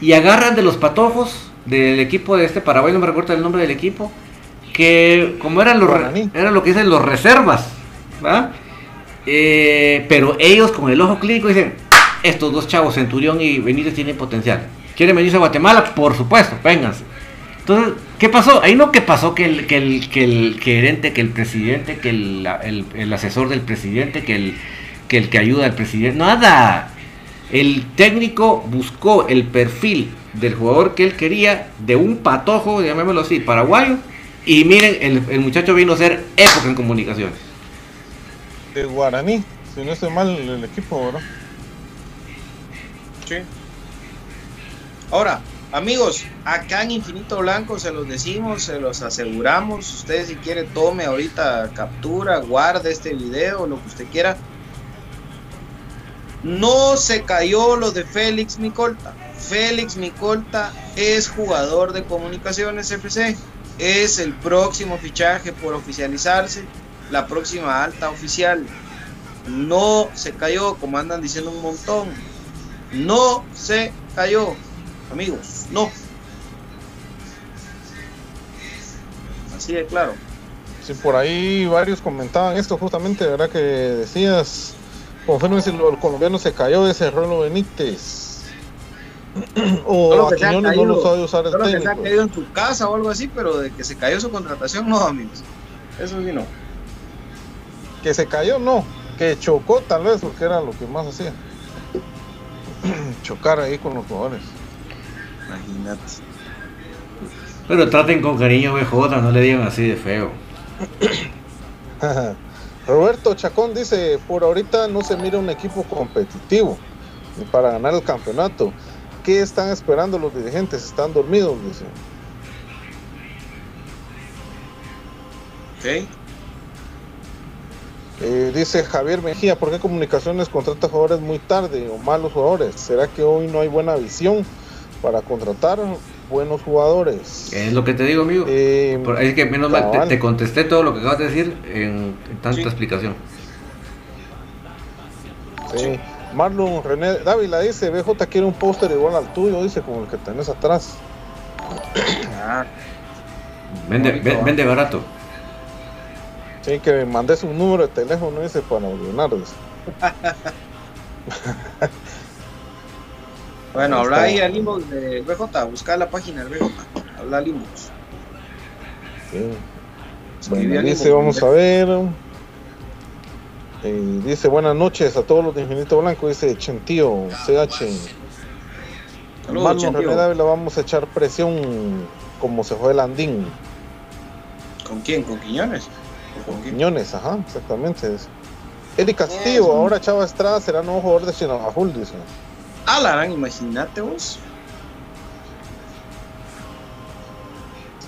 y agarran de los patojos del equipo de este Paraguay, no me recuerdo el nombre del equipo, que como eran los eran lo que dicen los reservas, ¿va? Eh, pero ellos con el ojo clínico dicen, estos dos chavos, Centurión y Benítez tienen potencial. ¿Quieren venirse a Guatemala? Por supuesto, vénganse. Entonces, ¿qué pasó? Ahí no que pasó que el, que el, que el gerente, que el presidente, que el, el- el asesor del presidente, que el, que el que ayuda al presidente. Nada. El técnico buscó el perfil del jugador que él quería, de un patojo, llamémoslo así, paraguayo. Y miren, el, el muchacho vino a ser época en comunicaciones. De Guaraní, si no estoy mal el equipo, ¿verdad? Sí. Ahora, amigos, acá en Infinito Blanco se los decimos, se los aseguramos. Usted si quiere tome ahorita captura, guarde este video, lo que usted quiera. No se cayó lo de Félix Micolta. Félix Micolta es jugador de Comunicaciones FC. Es el próximo fichaje por oficializarse, la próxima alta oficial. No se cayó, como andan diciendo un montón. No se cayó, amigos, no. Así de claro. Sí, por ahí varios comentaban esto justamente, ¿verdad? Que decías, confirmen si el colombiano se cayó ese Rolo Benítez. (clears throat) o Solo a Quiñones no lo sabe usar el Solo que se ha técnico. caído en su casa o algo así, pero de que se cayó su contratación, no, amigos. Eso sí, no. Que se cayó, no. Que chocó tal vez, porque era lo que más hacía. (clears throat) Chocar ahí con los jugadores. Imagínate. Pero traten con cariño BJ, no le digan así de feo. (clears throat) Roberto Chacón dice, por ahorita no se mira un equipo competitivo para ganar el campeonato. ¿Qué están esperando los dirigentes? ¿Están dormidos? Dice. Ok. Eh, dice Javier Mejía, ¿por qué Comunicaciones contrata jugadores muy tarde o malos jugadores? ¿Será que hoy no hay buena visión para contratar buenos jugadores? Es lo que te digo, amigo. Eh, Por- es que menos mal, te, contesté todo lo que acabas de decir en, en tanta Sí. explicación. sí. Marlon René Dávila dice, BJ quiere un póster igual al tuyo, dice, como el que tenés atrás. Ah, Vende, Bonito, vende barato. Sí, que me mandes un número de teléfono, dice, para ordenar. (laughs) bueno, habla ahí al inbox de BJ, busca la página del BJ. Habla al inbox. Sí. Bueno, dice, vamos a ver. Eh, dice, buenas noches a todos los de Infinito Blanco, dice Chentío, CH. Marlon Chentío. René Dávila, vamos a echar presión como se fue el Andín. ¿Con quién? ¿Con Quiñones? ¿O con quién? Quiñones, ajá, exactamente. Eric Castillo, ahora Chava Estrada será nuevo jugador de Chinabajul, dice. La gran, imagínate vos.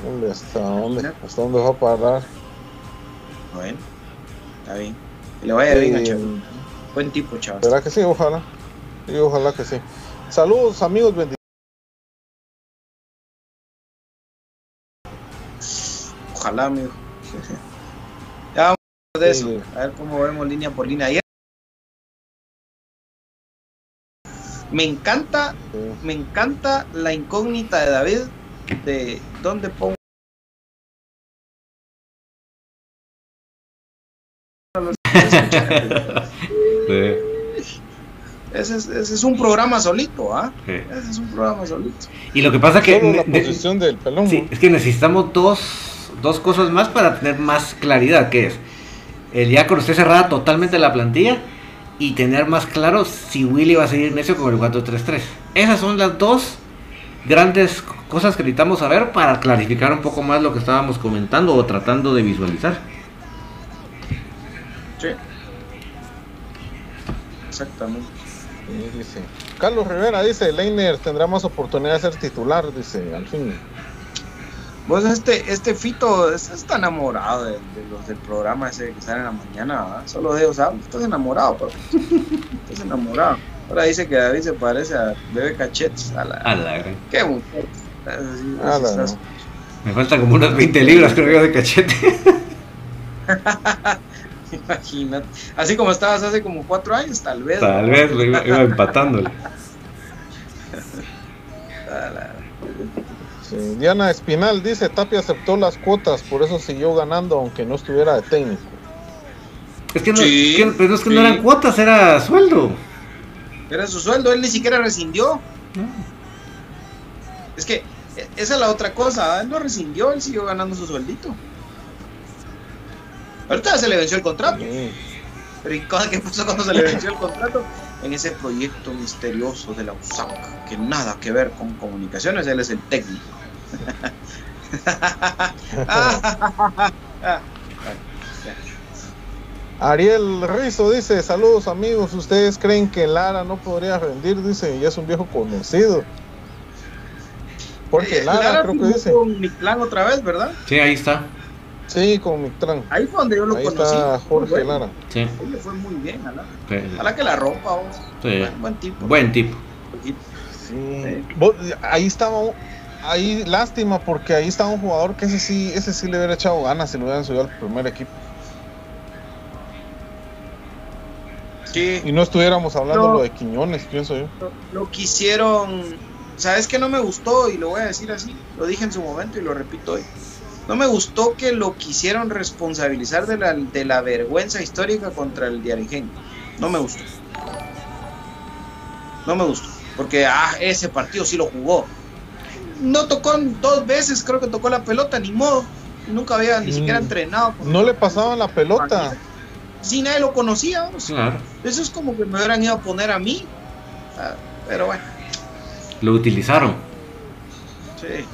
Hombre, ¿hasta dónde, ¿hasta dónde va a parar? Bueno, está bien. Que le vaya bien a Eh, Chaval. Buen tipo, chaval. ¿Verdad que sí? Ojalá. Sí, ojalá que sí. Saludos, amigos. Ojalá, amigo. (laughs) ya vamos de Sí. eso. A ver cómo vemos línea por línea. Me encanta, Sí. me encanta la incógnita de David de dónde pongo (laughs) Sí. ese es, ese es un programa solito, ¿ah? Ese es un programa solito. Y lo que pasa que... Solo la posición del pelón. Sí, es que necesitamos dos, dos cosas más para tener más claridad, que es el ya con usted cerrada totalmente la plantilla y tener más claro si Willy va a seguir necio con el 4-3-3. Esas son las dos grandes cosas que necesitamos saber para clarificar un poco más lo que estábamos comentando o tratando de visualizar. Sí. Exactamente. Sí, dice. Carlos Rivera dice, Leiner tendrá más oportunidad de ser titular, dice, al fin. Pues este, este Fito es- está enamorado de, de los del programa ese que sale en la mañana, ¿verdad? Solo de ellos hablan. Estás enamorado, pero estás enamorado. Ahora dice que David se parece a Bebé Cachetes. A la, A la. Qué mujer. La-. Me faltan como unas 20 libras, creo yo, de cachete. (laughs) Imagínate. Así como estabas hace como cuatro años, tal vez. Tal ¿no? vez lo iba, iba empatándole. (laughs) Sí, Diana Espinal dice, Tapia aceptó las cuotas, por eso siguió ganando aunque no estuviera de técnico. Es que no, Sí, que- pero es que no eran cuotas, era sueldo. Era su sueldo, él ni siquiera rescindió. Es que e- esa es la otra cosa, él no rescindió, él siguió ganando su sueldito. Ahorita se le venció el contrato. Sí. Pero ¿y cosa que pasó cuando se le venció el contrato? En ese proyecto misterioso de la USAC, que nada que ver con comunicaciones, él es el técnico. (laughs) Ariel Rizo dice, saludos amigos, ¿ustedes creen que Lara no podría rendir? Dice, ya es un viejo conocido. Porque Lara, Lara creo que dice. con Mictlán otra vez, ¿verdad? Sí, ahí está. Sí, con Mictlán. Ahí fue donde yo lo Ahí conocí. está Jorge bueno. Lara. Sí. Él le fue muy bien, a Lara. Sí. Que la ropa, vos. Sí. Buen, buen tipo. Buen tipo. Sí. Vos- Ahí estaba, ahí lástima porque ahí estaba un jugador que ese sí, ese sí le hubiera echado ganas si lo hubieran subido al primer equipo. Sí. Y no estuviéramos hablando No. lo de Quiñones, pienso yo. Lo, lo quisieron. ¿Sabes qué no me gustó? Y lo voy a decir así. Lo dije en su momento y lo repito hoy. No me gustó que lo quisieron responsabilizar de la, de la vergüenza histórica contra el Diarigen. No me gustó. No me gustó. Porque, ah, ese partido sí lo jugó. No tocó dos veces, creo que tocó la pelota, ni modo. Nunca había ni siquiera Mm. entrenado. No le pasaban la pelota. Sí, nadie lo conocía. vamos. Claro. Eso es como que me hubieran ido a poner a mí. Ah, pero bueno, Lo utilizaron. sí.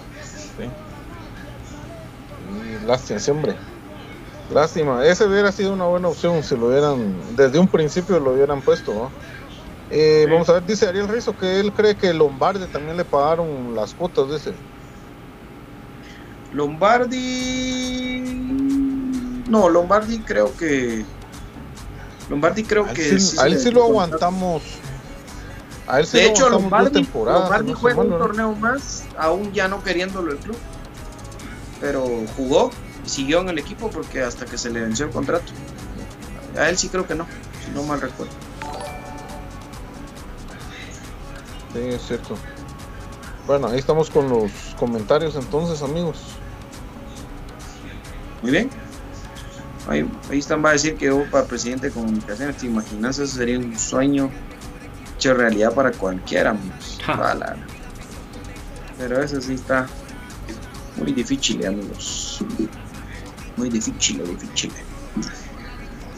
Lástima, sí, hombre. Lástima. Ese hubiera sido una buena opción si lo hubieran, desde un principio lo hubieran puesto. ¿no? Eh, Sí. Vamos a ver, dice Ariel Rizo que él cree que Lombardi también le pagaron las cuotas, dice. Lombardi. No, Lombardi creo que. Lombardi creo A que. sí, a él sí lo aguantamos. A él sí De lo hecho, aguantamos Lombardi. Lombardi no juega un torneo más, aún ya no queriéndolo el club. Pero jugó y siguió en el equipo porque hasta que se le venció el contrato. A él sí creo que no, si no mal recuerdo. Sí, es cierto. Bueno, ahí estamos con los comentarios entonces, amigos. Muy bien. Ahí, ahí están, va a decir que yo para presidente de comunicaciones, te imaginas, eso sería un sueño hecho realidad para cualquiera, amigos. Ja. Pero eso sí está muy difícil, amigos. Muy difícil, difícil.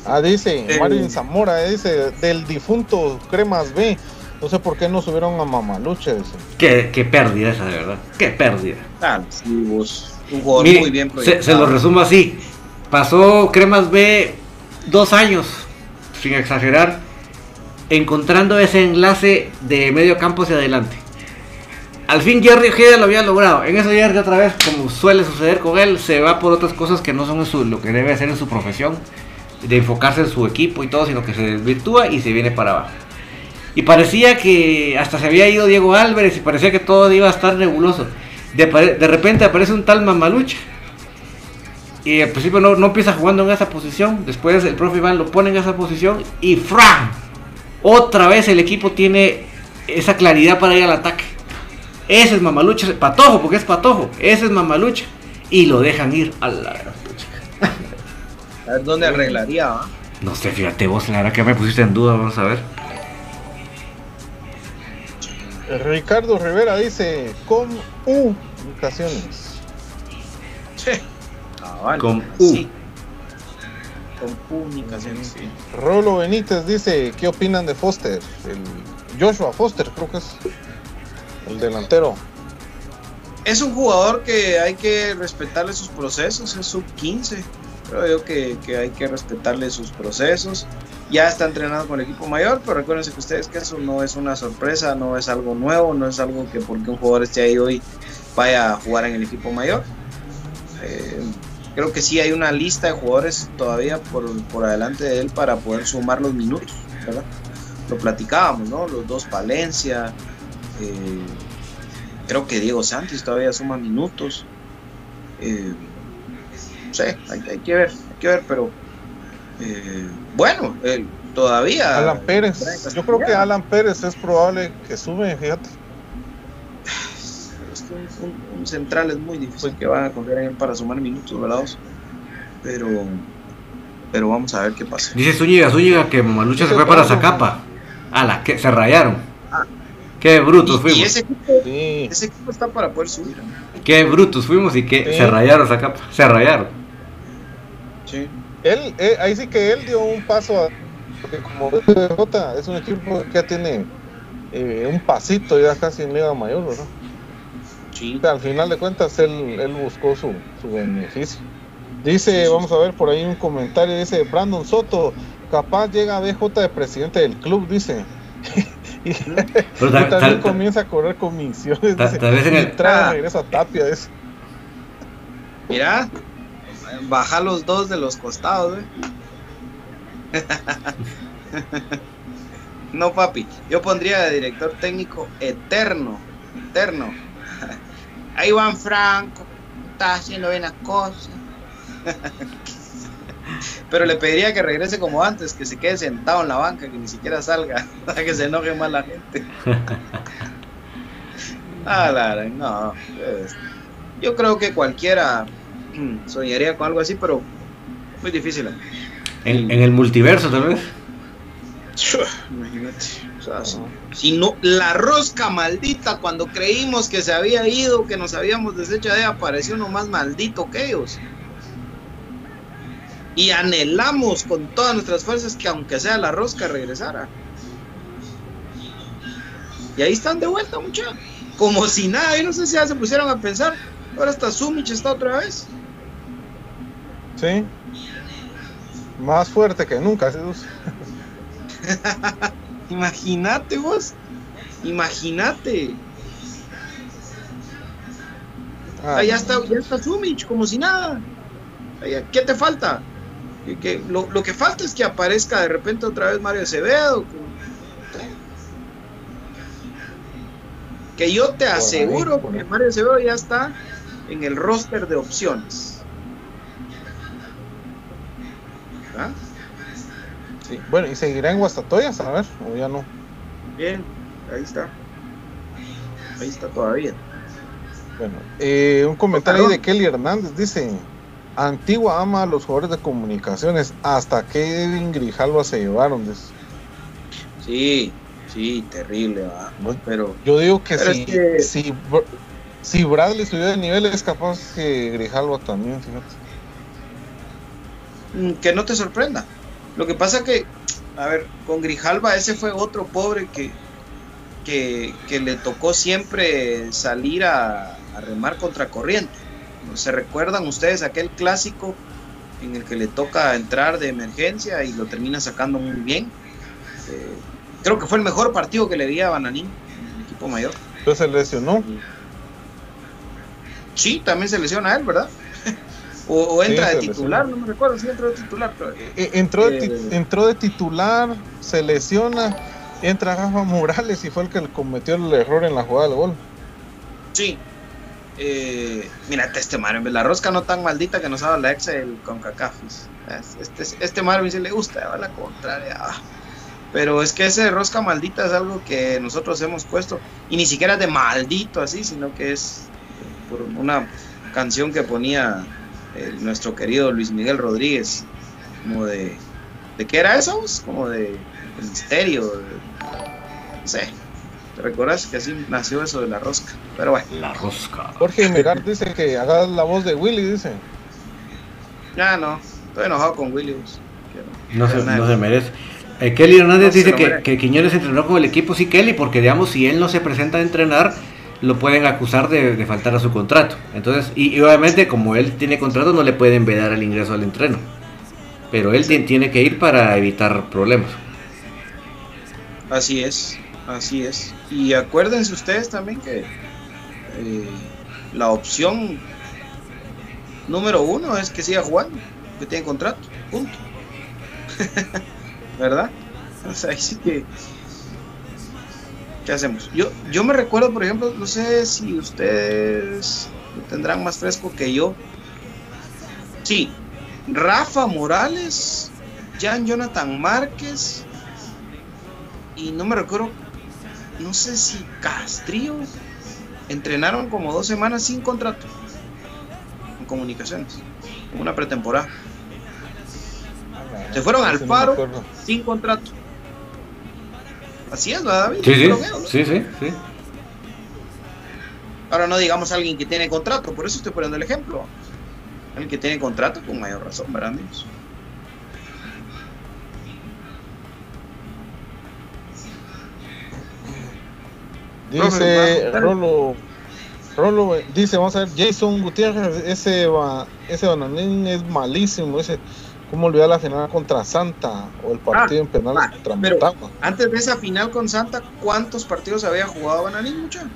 Ah, dice Eh. Mario Zamora, eh, dice del difunto Cremas B. No sé por qué no subieron a Mamaluche. Dice. Qué, qué pérdida esa, de verdad. Qué pérdida. Ah, sí, vos. Un jugador Mire, muy bien se, se lo resumo así. Pasó Cremas B dos años, sin exagerar, encontrando ese enlace de medio campo hacia adelante. Al fin Jerry Ojeda lo había logrado. En eso Jerry otra vez, como suele suceder con él, se va por otras cosas que no son lo que debe hacer en su profesión, de enfocarse en su equipo y todo, sino que se desvirtúa y se viene para abajo. Y parecía que hasta se había ido Diego Álvarez y parecía que todo iba a estar nebuloso. De repente aparece un tal Mamalucha. Y al principio no, no empieza jugando en esa posición. Después el profe Iván lo pone en esa posición. Y ¡fran! Otra vez el equipo tiene esa claridad para ir al ataque. Ese es Mamalucha. Patojo, porque es Patojo. Ese es Mamalucha. Y lo dejan ir a la gran pucha. A ver dónde arreglaría, ¿ah? No sé, fíjate vos, la verdad que me pusiste en duda. Vamos a ver. Ricardo Rivera dice, con U comunicaciones. Sí. Cabal, Con así. Con comunicaciones, sí. Rolo Benítez dice, ¿qué opinan de Foster? El Joshua Foster, creo que es el delantero. Es un jugador que hay que respetarle sus procesos, es sub 15. Creo yo que, que hay que respetarle sus procesos. Ya está entrenado con el equipo mayor, pero recuérdense que ustedes que eso no es una sorpresa, no es algo nuevo, no es algo que porque un jugador esté ahí hoy vaya a jugar en el equipo mayor. Eh, creo que sí hay una lista de jugadores todavía por, por adelante de él para poder sumar los minutos, ¿verdad? Lo platicábamos, ¿no? Los dos Palencia, eh, creo que Diego Santos todavía suma minutos. Eh, no sé, hay, hay que ver, hay que ver, pero eh, bueno, todavía. Alan Pérez. Yo creo que Alan Pérez es probable que sube, fíjate. Es que un, un- un central es muy difícil que van a confiar en él para sumar minutos, ¿verdad? Pero, pero vamos a ver qué pasa. Dice Zúñiga, Zúñiga que Mamalucha se fue para Zacapa. la que se rayaron. Qué brutos Y, y fuimos. ese, equipo, Sí. ese equipo está para poder subir. ¿no? Qué brutos fuimos y que Sí. se rayaron Zacapa. Se rayaron. Sí. Él, eh, ahí sí que él dio un paso a, porque como BJ es un equipo que ya tiene eh, un pasito ya casi en Liga Mayor, ¿verdad? Sí. O sea, al final de cuentas él, él buscó su, su beneficio. Dice, vamos a ver por ahí un comentario, dice Brandon Soto, capaz llega a BJ de presidente del club, dice. (laughs) y, (laughs) Pero y tal- también comienza a correr comisiones. tal- vez en y el- trae Ah. regresa a Tapia, dice. Mira, baja los dos de los costados, ¿eh? (laughs) No, papi, yo pondría de director técnico eterno, eterno. (laughs) Ahí Juan Franco, está haciendo bien las cosas. Pero le pediría que regrese como antes, que se quede sentado en la banca, que ni siquiera salga, (laughs) para que se enoje más la gente. (laughs) Ah, la no. Yo creo que cualquiera mm, soñaría con algo así, pero muy difícil. En, en el multiverso, tal vez. Imagínate. o sea, si, si no, la rosca maldita, cuando creímos que se había ido, que nos habíamos deshecho de ella, apareció uno más maldito que ellos. Y anhelamos con todas nuestras fuerzas que aunque sea la rosca regresara. Y ahí están de vuelta, mucha. Como si nada, yo no sé si ya se pusieron a pensar. Ahora hasta Sumich está otra vez. Sí. Más fuerte que nunca, Dulce. (laughs) Imagínate vos. Imagínate. Ah, ya está, ya está Sumich, como si nada. ¿Qué te falta? Que- lo, lo que falta es que aparezca de repente otra vez Mario Acevedo. Que, yo te aseguro que. Mario Acevedo ya está en el roster de opciones. ¿Ah? sí. Bueno, y seguirá en Guastatoya, a ver, o ya no. Bien, ahí está. Ahí está todavía. Bueno, eh, un comentario ahí de Kelly Hernández dice: Antigua ama a los jugadores de comunicaciones. Hasta que Edwin Grijalva se llevaron. dice. Sí, sí, terrible, Pero Yo digo que si, es que- si, si Bradley subió de nivel, es capaz que Grijalva también, fíjate. Mm, que no te sorprenda. Lo que pasa que, a ver, con Grijalva ese fue otro pobre que, que, que le tocó siempre salir a, a remar contra corriente. ¿Se recuerdan ustedes aquel clásico en el que le toca entrar de emergencia y lo termina sacando muy bien? Eh, creo que fue el mejor partido que le di a Bananín, en el equipo mayor. Entonces se lesionó. Sí, también se lesiona a él, ¿verdad? (laughs) o, entra de titular, no me recuerdo si entró de titular. Pero, E- Entró, de Eh. entró de titular, se lesiona, entra Rafa Morales y fue el que cometió el error en la jugada del gol. Sí. Eh, mírate este Marvin, la rosca no tan maldita que nos ha dado la ex el Concacafis. Este, este Marvin sí le gusta, va la contraria. ah. Pero es que ese rosca maldita es algo que nosotros hemos puesto. Y ni siquiera de maldito así, sino que es por una canción que ponía eh, nuestro querido Luis Miguel Rodríguez. Como de. ¿De qué era eso? Como de, de misterio. no sé. ¿Te recuerdas que así nació eso de la rosca? Pero bueno. La rosca. Jorge Megar (laughs) dice que hagas la voz de Willy, dice. Ya no, estoy enojado con Williams. No se, no se merece. Eh, Kelly Hernández No dice que, que Quiñones entrenó con el equipo. Sí, Kelly, porque digamos, si él no se presenta a entrenar, lo pueden acusar de, de faltar a su contrato. Entonces, y, y obviamente, como él tiene contrato, no le pueden vedar el ingreso al entreno. Pero él ti- tiene que ir para evitar problemas. Así es, así es. Y acuérdense ustedes también que eh, la opción número uno es que siga jugando, que tiene contrato, punto. (laughs) ¿Verdad? O sea, ahí sí que... ¿Qué hacemos? Yo, yo me recuerdo, por ejemplo, no sé si ustedes lo tendrán más fresco que yo. Sí, Rafa Morales, Jan Jonathan Márquez, y no me recuerdo, no sé si Castrillo entrenaron como dos semanas sin contrato en comunicaciones, en una pretemporada. Se fueron al no me paro sin contrato. Así es, ¿verdad, David? Sí, sí, ¿no? sí, sí, sí. Ahora no digamos alguien que tiene contrato, por eso estoy poniendo el ejemplo. Alguien que tiene contrato con mayor razón, ¿verdad, amigos? Dice Rolo, Rolo, dice, vamos a ver, Jason Gutiérrez, ese, ese bananín es malísimo, dice, ¿cómo olvidar la final contra Santa o el partido en penales ah, contra pero-? Antes de esa final con Santa, ¿cuántos partidos había jugado Bananín, mucha?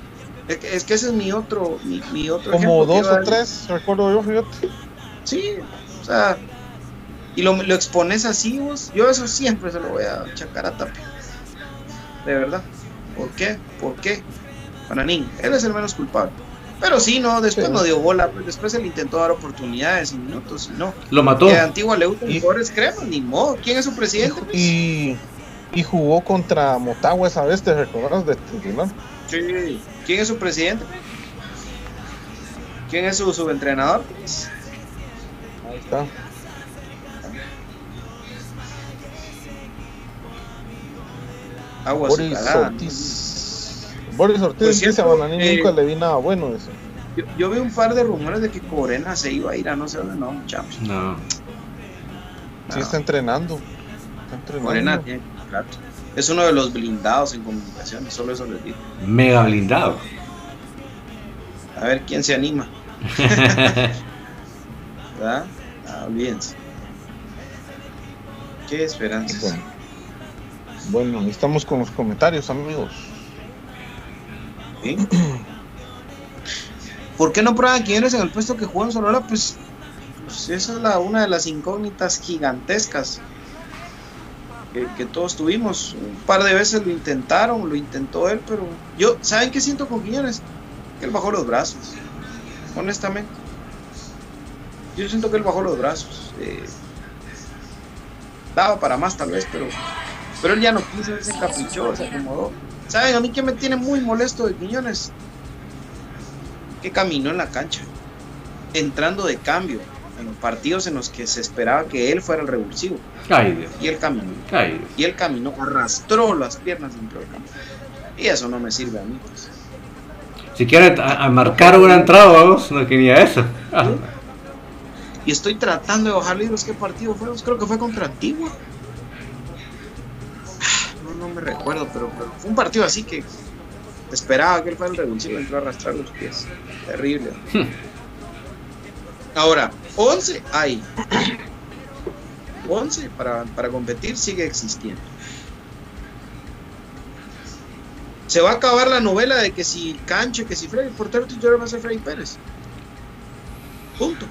Es que, es que ese es mi otro, mi, mi otro Como dos o tres, recuerdo yo, fíjate. Sí, o sea, y lo, lo expones así vos, yo eso siempre se lo voy a chacar a Tapia. De verdad. ¿Por qué? ¿Por qué? Bananín, él es el menos culpable. Pero sí, no, después Sí. no dio bola, pues después él intentó dar oportunidades y minutos y no. Lo mató. Que Antigua le gustan Y- cremas, ni modo. ¿Quién es su presidente? pues? Y, y jugó contra Motagua esa vez, ¿te recuerdas de titular? Sí. ¿Quién es su presidente? ¿Quién es su subentrenador? Ahí está. Agua Boris azucarada. Ortiz. Boris Ortiz Pues dice, a cierto, Bananín eh, nunca le vi nada bueno, dice. Yo, yo vi un par de rumores de que Corena se iba a ir a no sé dónde, no, muchachos. No. Sí está entrenando. Está entrenando. Morena tiene contrato. Es uno de los blindados en comunicaciones, solo eso les digo. Mega blindado. A ver quién se anima. (laughs) (laughs) ¿Verdad? Ah, olvídense. Qué esperanza. Bueno. Bueno, estamos con los comentarios, amigos. (clears throat) ¿Por qué no prueban quién eres en el puesto que jugó en Sonora? Pues, pues esa es la, una de las incógnitas gigantescas que, que todos tuvimos. Un par de veces lo intentaron, lo intentó él, pero yo, ¿saben qué siento con Quiñones? Que él bajó los brazos, honestamente. Yo siento que él bajó los brazos. eh, daba para más tal vez, pero, pero él ya no quiso, él se encaprichó, se acomodó. ¿Saben a mí que me tiene muy molesto de Quiñones? Que caminó en la cancha, entrando de cambio en los partidos en los que se esperaba que él fuera el revulsivo. Ay. Y él caminó, Ay, y él caminó, arrastró las piernas dentro del campo. Y eso no me sirve a mí. Pues. Si quiere a, a marcar una entrada, vamos, no quería eso. Y estoy tratando de bajar libros. ¿Qué partido fue? Creo que fue contra Antigua. Recuerdo, pero, pero fue un partido así que esperaba que él fuera el revulsivo entró a arrastrar los pies. Terrible. (laughs) Ahora, 11 hay. 11 para, para competir sigue existiendo. Se va a acabar la novela de que si Canche, que si Freddy, el portero titular va a ser Freddy Pérez. Punto.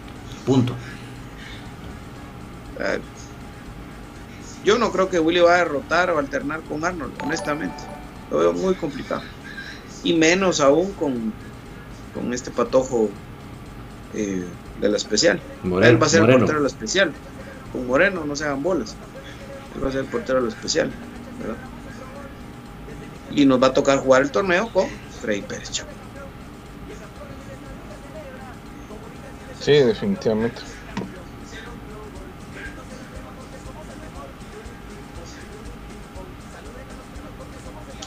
punto. Eh, Yo no creo que Willy va a derrotar o alternar con Arnold, honestamente. Lo veo muy complicado. Y menos aún con, con este patojo eh, de la especial. Moreno, Él va a ser Moreno. el portero de la especial. Con Moreno no se hagan bolas. Él va a ser el portero de la especial. ¿verdad? Y nos va a tocar jugar el torneo con Freddy Pérez. chavo. Sí, definitivamente.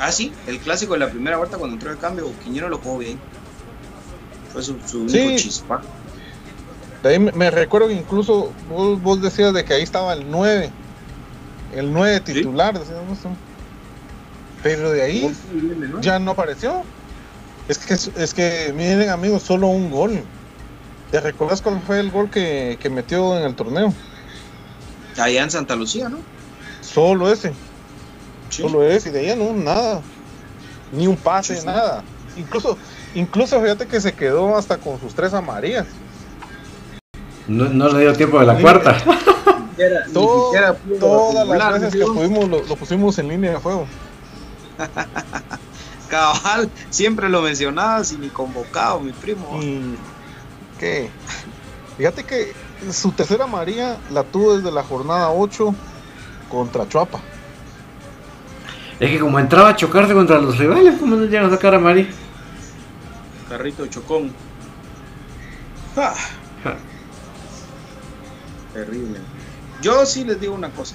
Ah, sí, el clásico de la primera vuelta cuando entró de cambio, Quiñero lo jugó bien. Fue su, su único chispa. De ahí me, recuerdo que incluso vos, decías de que ahí estaba el 9, el 9 titular, pero de ahí ya no apareció. Es que, es que, miren amigos, solo un gol. ¿Te recuerdas cuál fue el gol que, metió en el torneo? Allá en Santa Lucía, ¿no? Solo ese. Solo ese, y de ahí no, nada. Ni un pase, nada. Incluso, incluso fíjate que se quedó hasta con sus tres amarillas. No, le dio tiempo de la cuarta. (laughs) todas las veces que pudimos lo, pusimos en línea de fuego. (laughs) Cabal, siempre lo mencionabas y ni convocado, mi primo. ¿Qué? Fíjate que su tercera María la tuvo desde la jornada 8 contra Chuapa. Es que como entraba a chocarse contra los rivales, ¿cómo no llegan a sacar a María? Carrito chocón. Ah. Terrible. Yo sí les digo una cosa.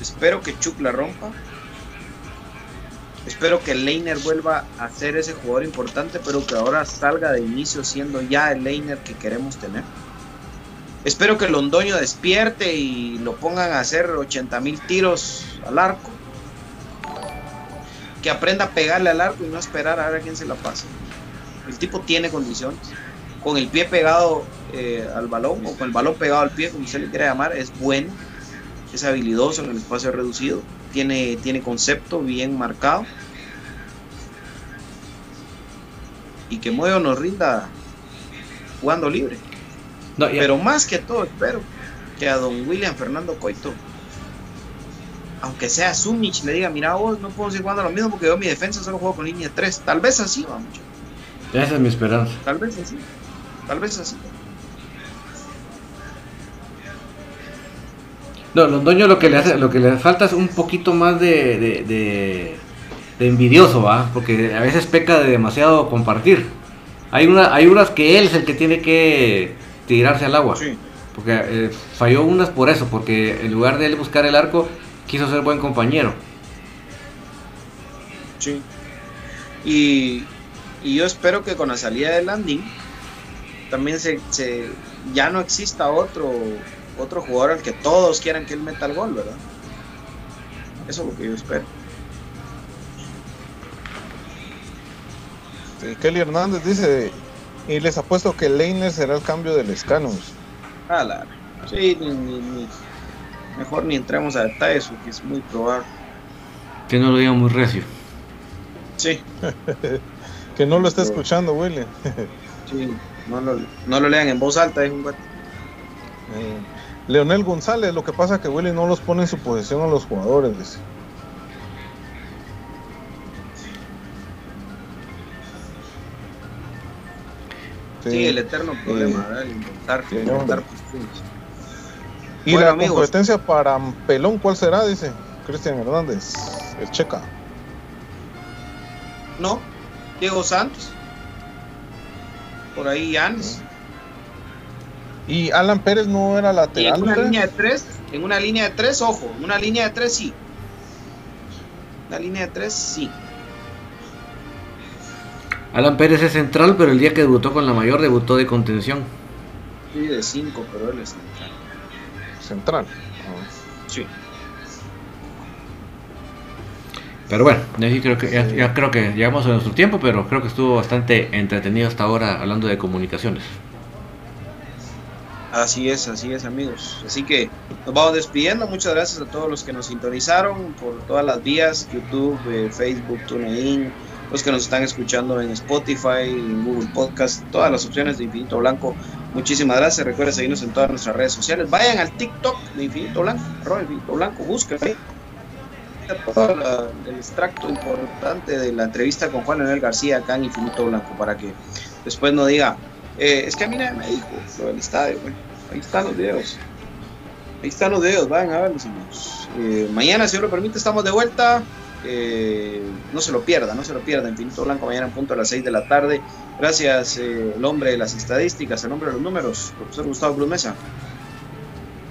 Espero que Chuck la rompa. Espero que Leiner vuelva a ser ese jugador importante, pero que ahora salga de inicio siendo ya el Leiner que queremos tener. Espero que Londoño despierte y lo pongan a hacer 80 mil tiros al arco. Que aprenda a pegarle al arco y no esperar a ver a quién se la pasa. El tipo tiene condiciones con el pie pegado eh, al balón o con el balón pegado al pie, como usted le quiera llamar, es bueno, es habilidoso en el espacio reducido, tiene, tiene concepto bien marcado. Y que Muevo nos rinda jugando libre. Pero más que todo, espero que a don William Fernando Coito, aunque sea Sumich, le diga: Mira, vos no puedo seguir jugando lo mismo porque yo mi defensa solo juego con línea 3. Tal vez así va mucho. Esa es mi esperanza. Tal vez así. Tal vez así. No, Londoño lo que le hace, lo que le falta es un poquito más de, de, envidioso, ¿va? Porque a veces peca de demasiado compartir. Hay una, hay unas que él es el que tiene que tirarse al agua. Sí. Porque eh, falló unas por eso, porque en lugar de él buscar el arco, quiso ser buen compañero. Sí. Y, y yo espero que con la salida de Landing también se, ya no exista otro, otro jugador al que todos quieran que él meta el gol, ¿verdad? Eso es lo que yo espero. Kelly Hernández dice, y les apuesto que Leiner será el cambio del Scanus. Ah, sí, mejor ni entremos a detalles porque es muy probable. Que no lo diga muy recio. Sí. (laughs) que no lo esté escuchando, William. (laughs) sí. No lo, lean en voz alta, es un eh, Leonel González, lo que pasa es que Willy no los pone en su posición a los jugadores, dice. Sí, el eterno problema, Y la competencia para Pelón, ¿cuál será? Dice Cristian Hernández, el checa. No, Diego Santos por ahí antes. Y Alan Pérez no era lateral. en una línea de tres, en una línea de tres, ojo, en una línea de tres sí. La línea de tres sí. Alan Pérez es central, pero el día que debutó con la mayor debutó de contención. Sí, de cinco, pero él es central. Central. Sí. Pero bueno, creo que, ya, creo que llegamos a nuestro tiempo, pero creo que estuvo bastante entretenido hasta ahora hablando de comunicaciones. Así es, así es amigos. Así que nos vamos despidiendo. Muchas gracias a todos los que nos sintonizaron por todas las vías, YouTube, eh, Facebook, TuneIn, los que nos están escuchando en Spotify, en Google Podcast, todas las opciones de Infinito Blanco. Muchísimas gracias. Recuerden seguirnos en todas nuestras redes sociales. Vayan al TikTok de Infinito Blanco, arroba Infinito Blanco, búsquenme todo el extracto importante de la entrevista con Juan Leonel García acá en Infinito Blanco para que después no diga, eh, es que a mí nadie me dijo lo del estadio, ahí están los videos. Ahí están los videos, vayan a verlos amigos. Eh, mañana, si Dios lo permite, estamos de vuelta. Eh, no se lo pierda, no se lo pierda. Infinito Blanco mañana en punto a las 6 de la tarde. Gracias, el hombre de las estadísticas, el hombre de los números, profesor Gustavo Cruz Mesa.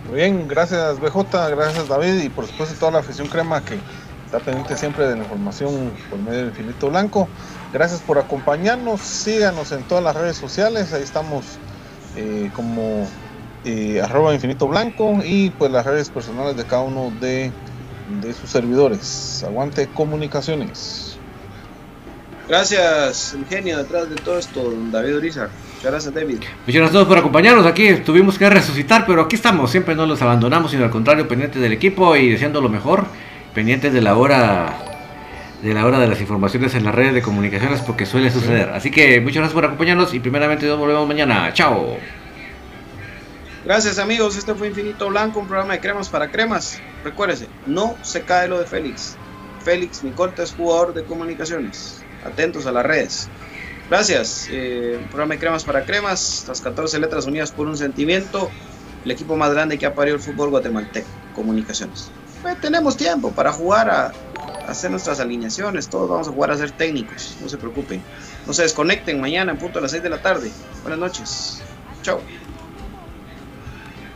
Muy bien, gracias BJ, gracias David y por supuesto toda la afición crema que está pendiente siempre de la información por medio del Infinito Blanco. Gracias por acompañarnos, síganos en todas las redes sociales, ahí estamos eh, como eh, arroba Infinito Blanco y pues las redes personales de cada uno de, de sus servidores. Aguante comunicaciones. Gracias, el genio detrás de todo esto, David Uriza. Muchas gracias, David. Muchas gracias a todos por acompañarnos. Aquí tuvimos que resucitar, pero aquí estamos. Siempre no los abandonamos, sino al contrario, pendientes del equipo y deseando lo mejor. Pendientes de la hora de la hora de las informaciones en las redes de comunicaciones porque suele suceder. Así que muchas gracias por acompañarnos y primeramente nos volvemos mañana. Chao. Gracias amigos, este fue Infinito Blanco, un programa de cremas para cremas. Recuérdese, no se cae lo de Félix. Félix Micolta es jugador de comunicaciones. Atentos a las redes. Gracias. Eh, programa de cremas para cremas, las 14 letras unidas por un sentimiento. El equipo más grande que ha parido el fútbol guatemalteco, comunicaciones. Pues tenemos tiempo para jugar a, a hacer nuestras alineaciones. Todos vamos a jugar a ser técnicos, no se preocupen. No se desconecten mañana en punto a las 6 de la tarde. Buenas noches. Chao.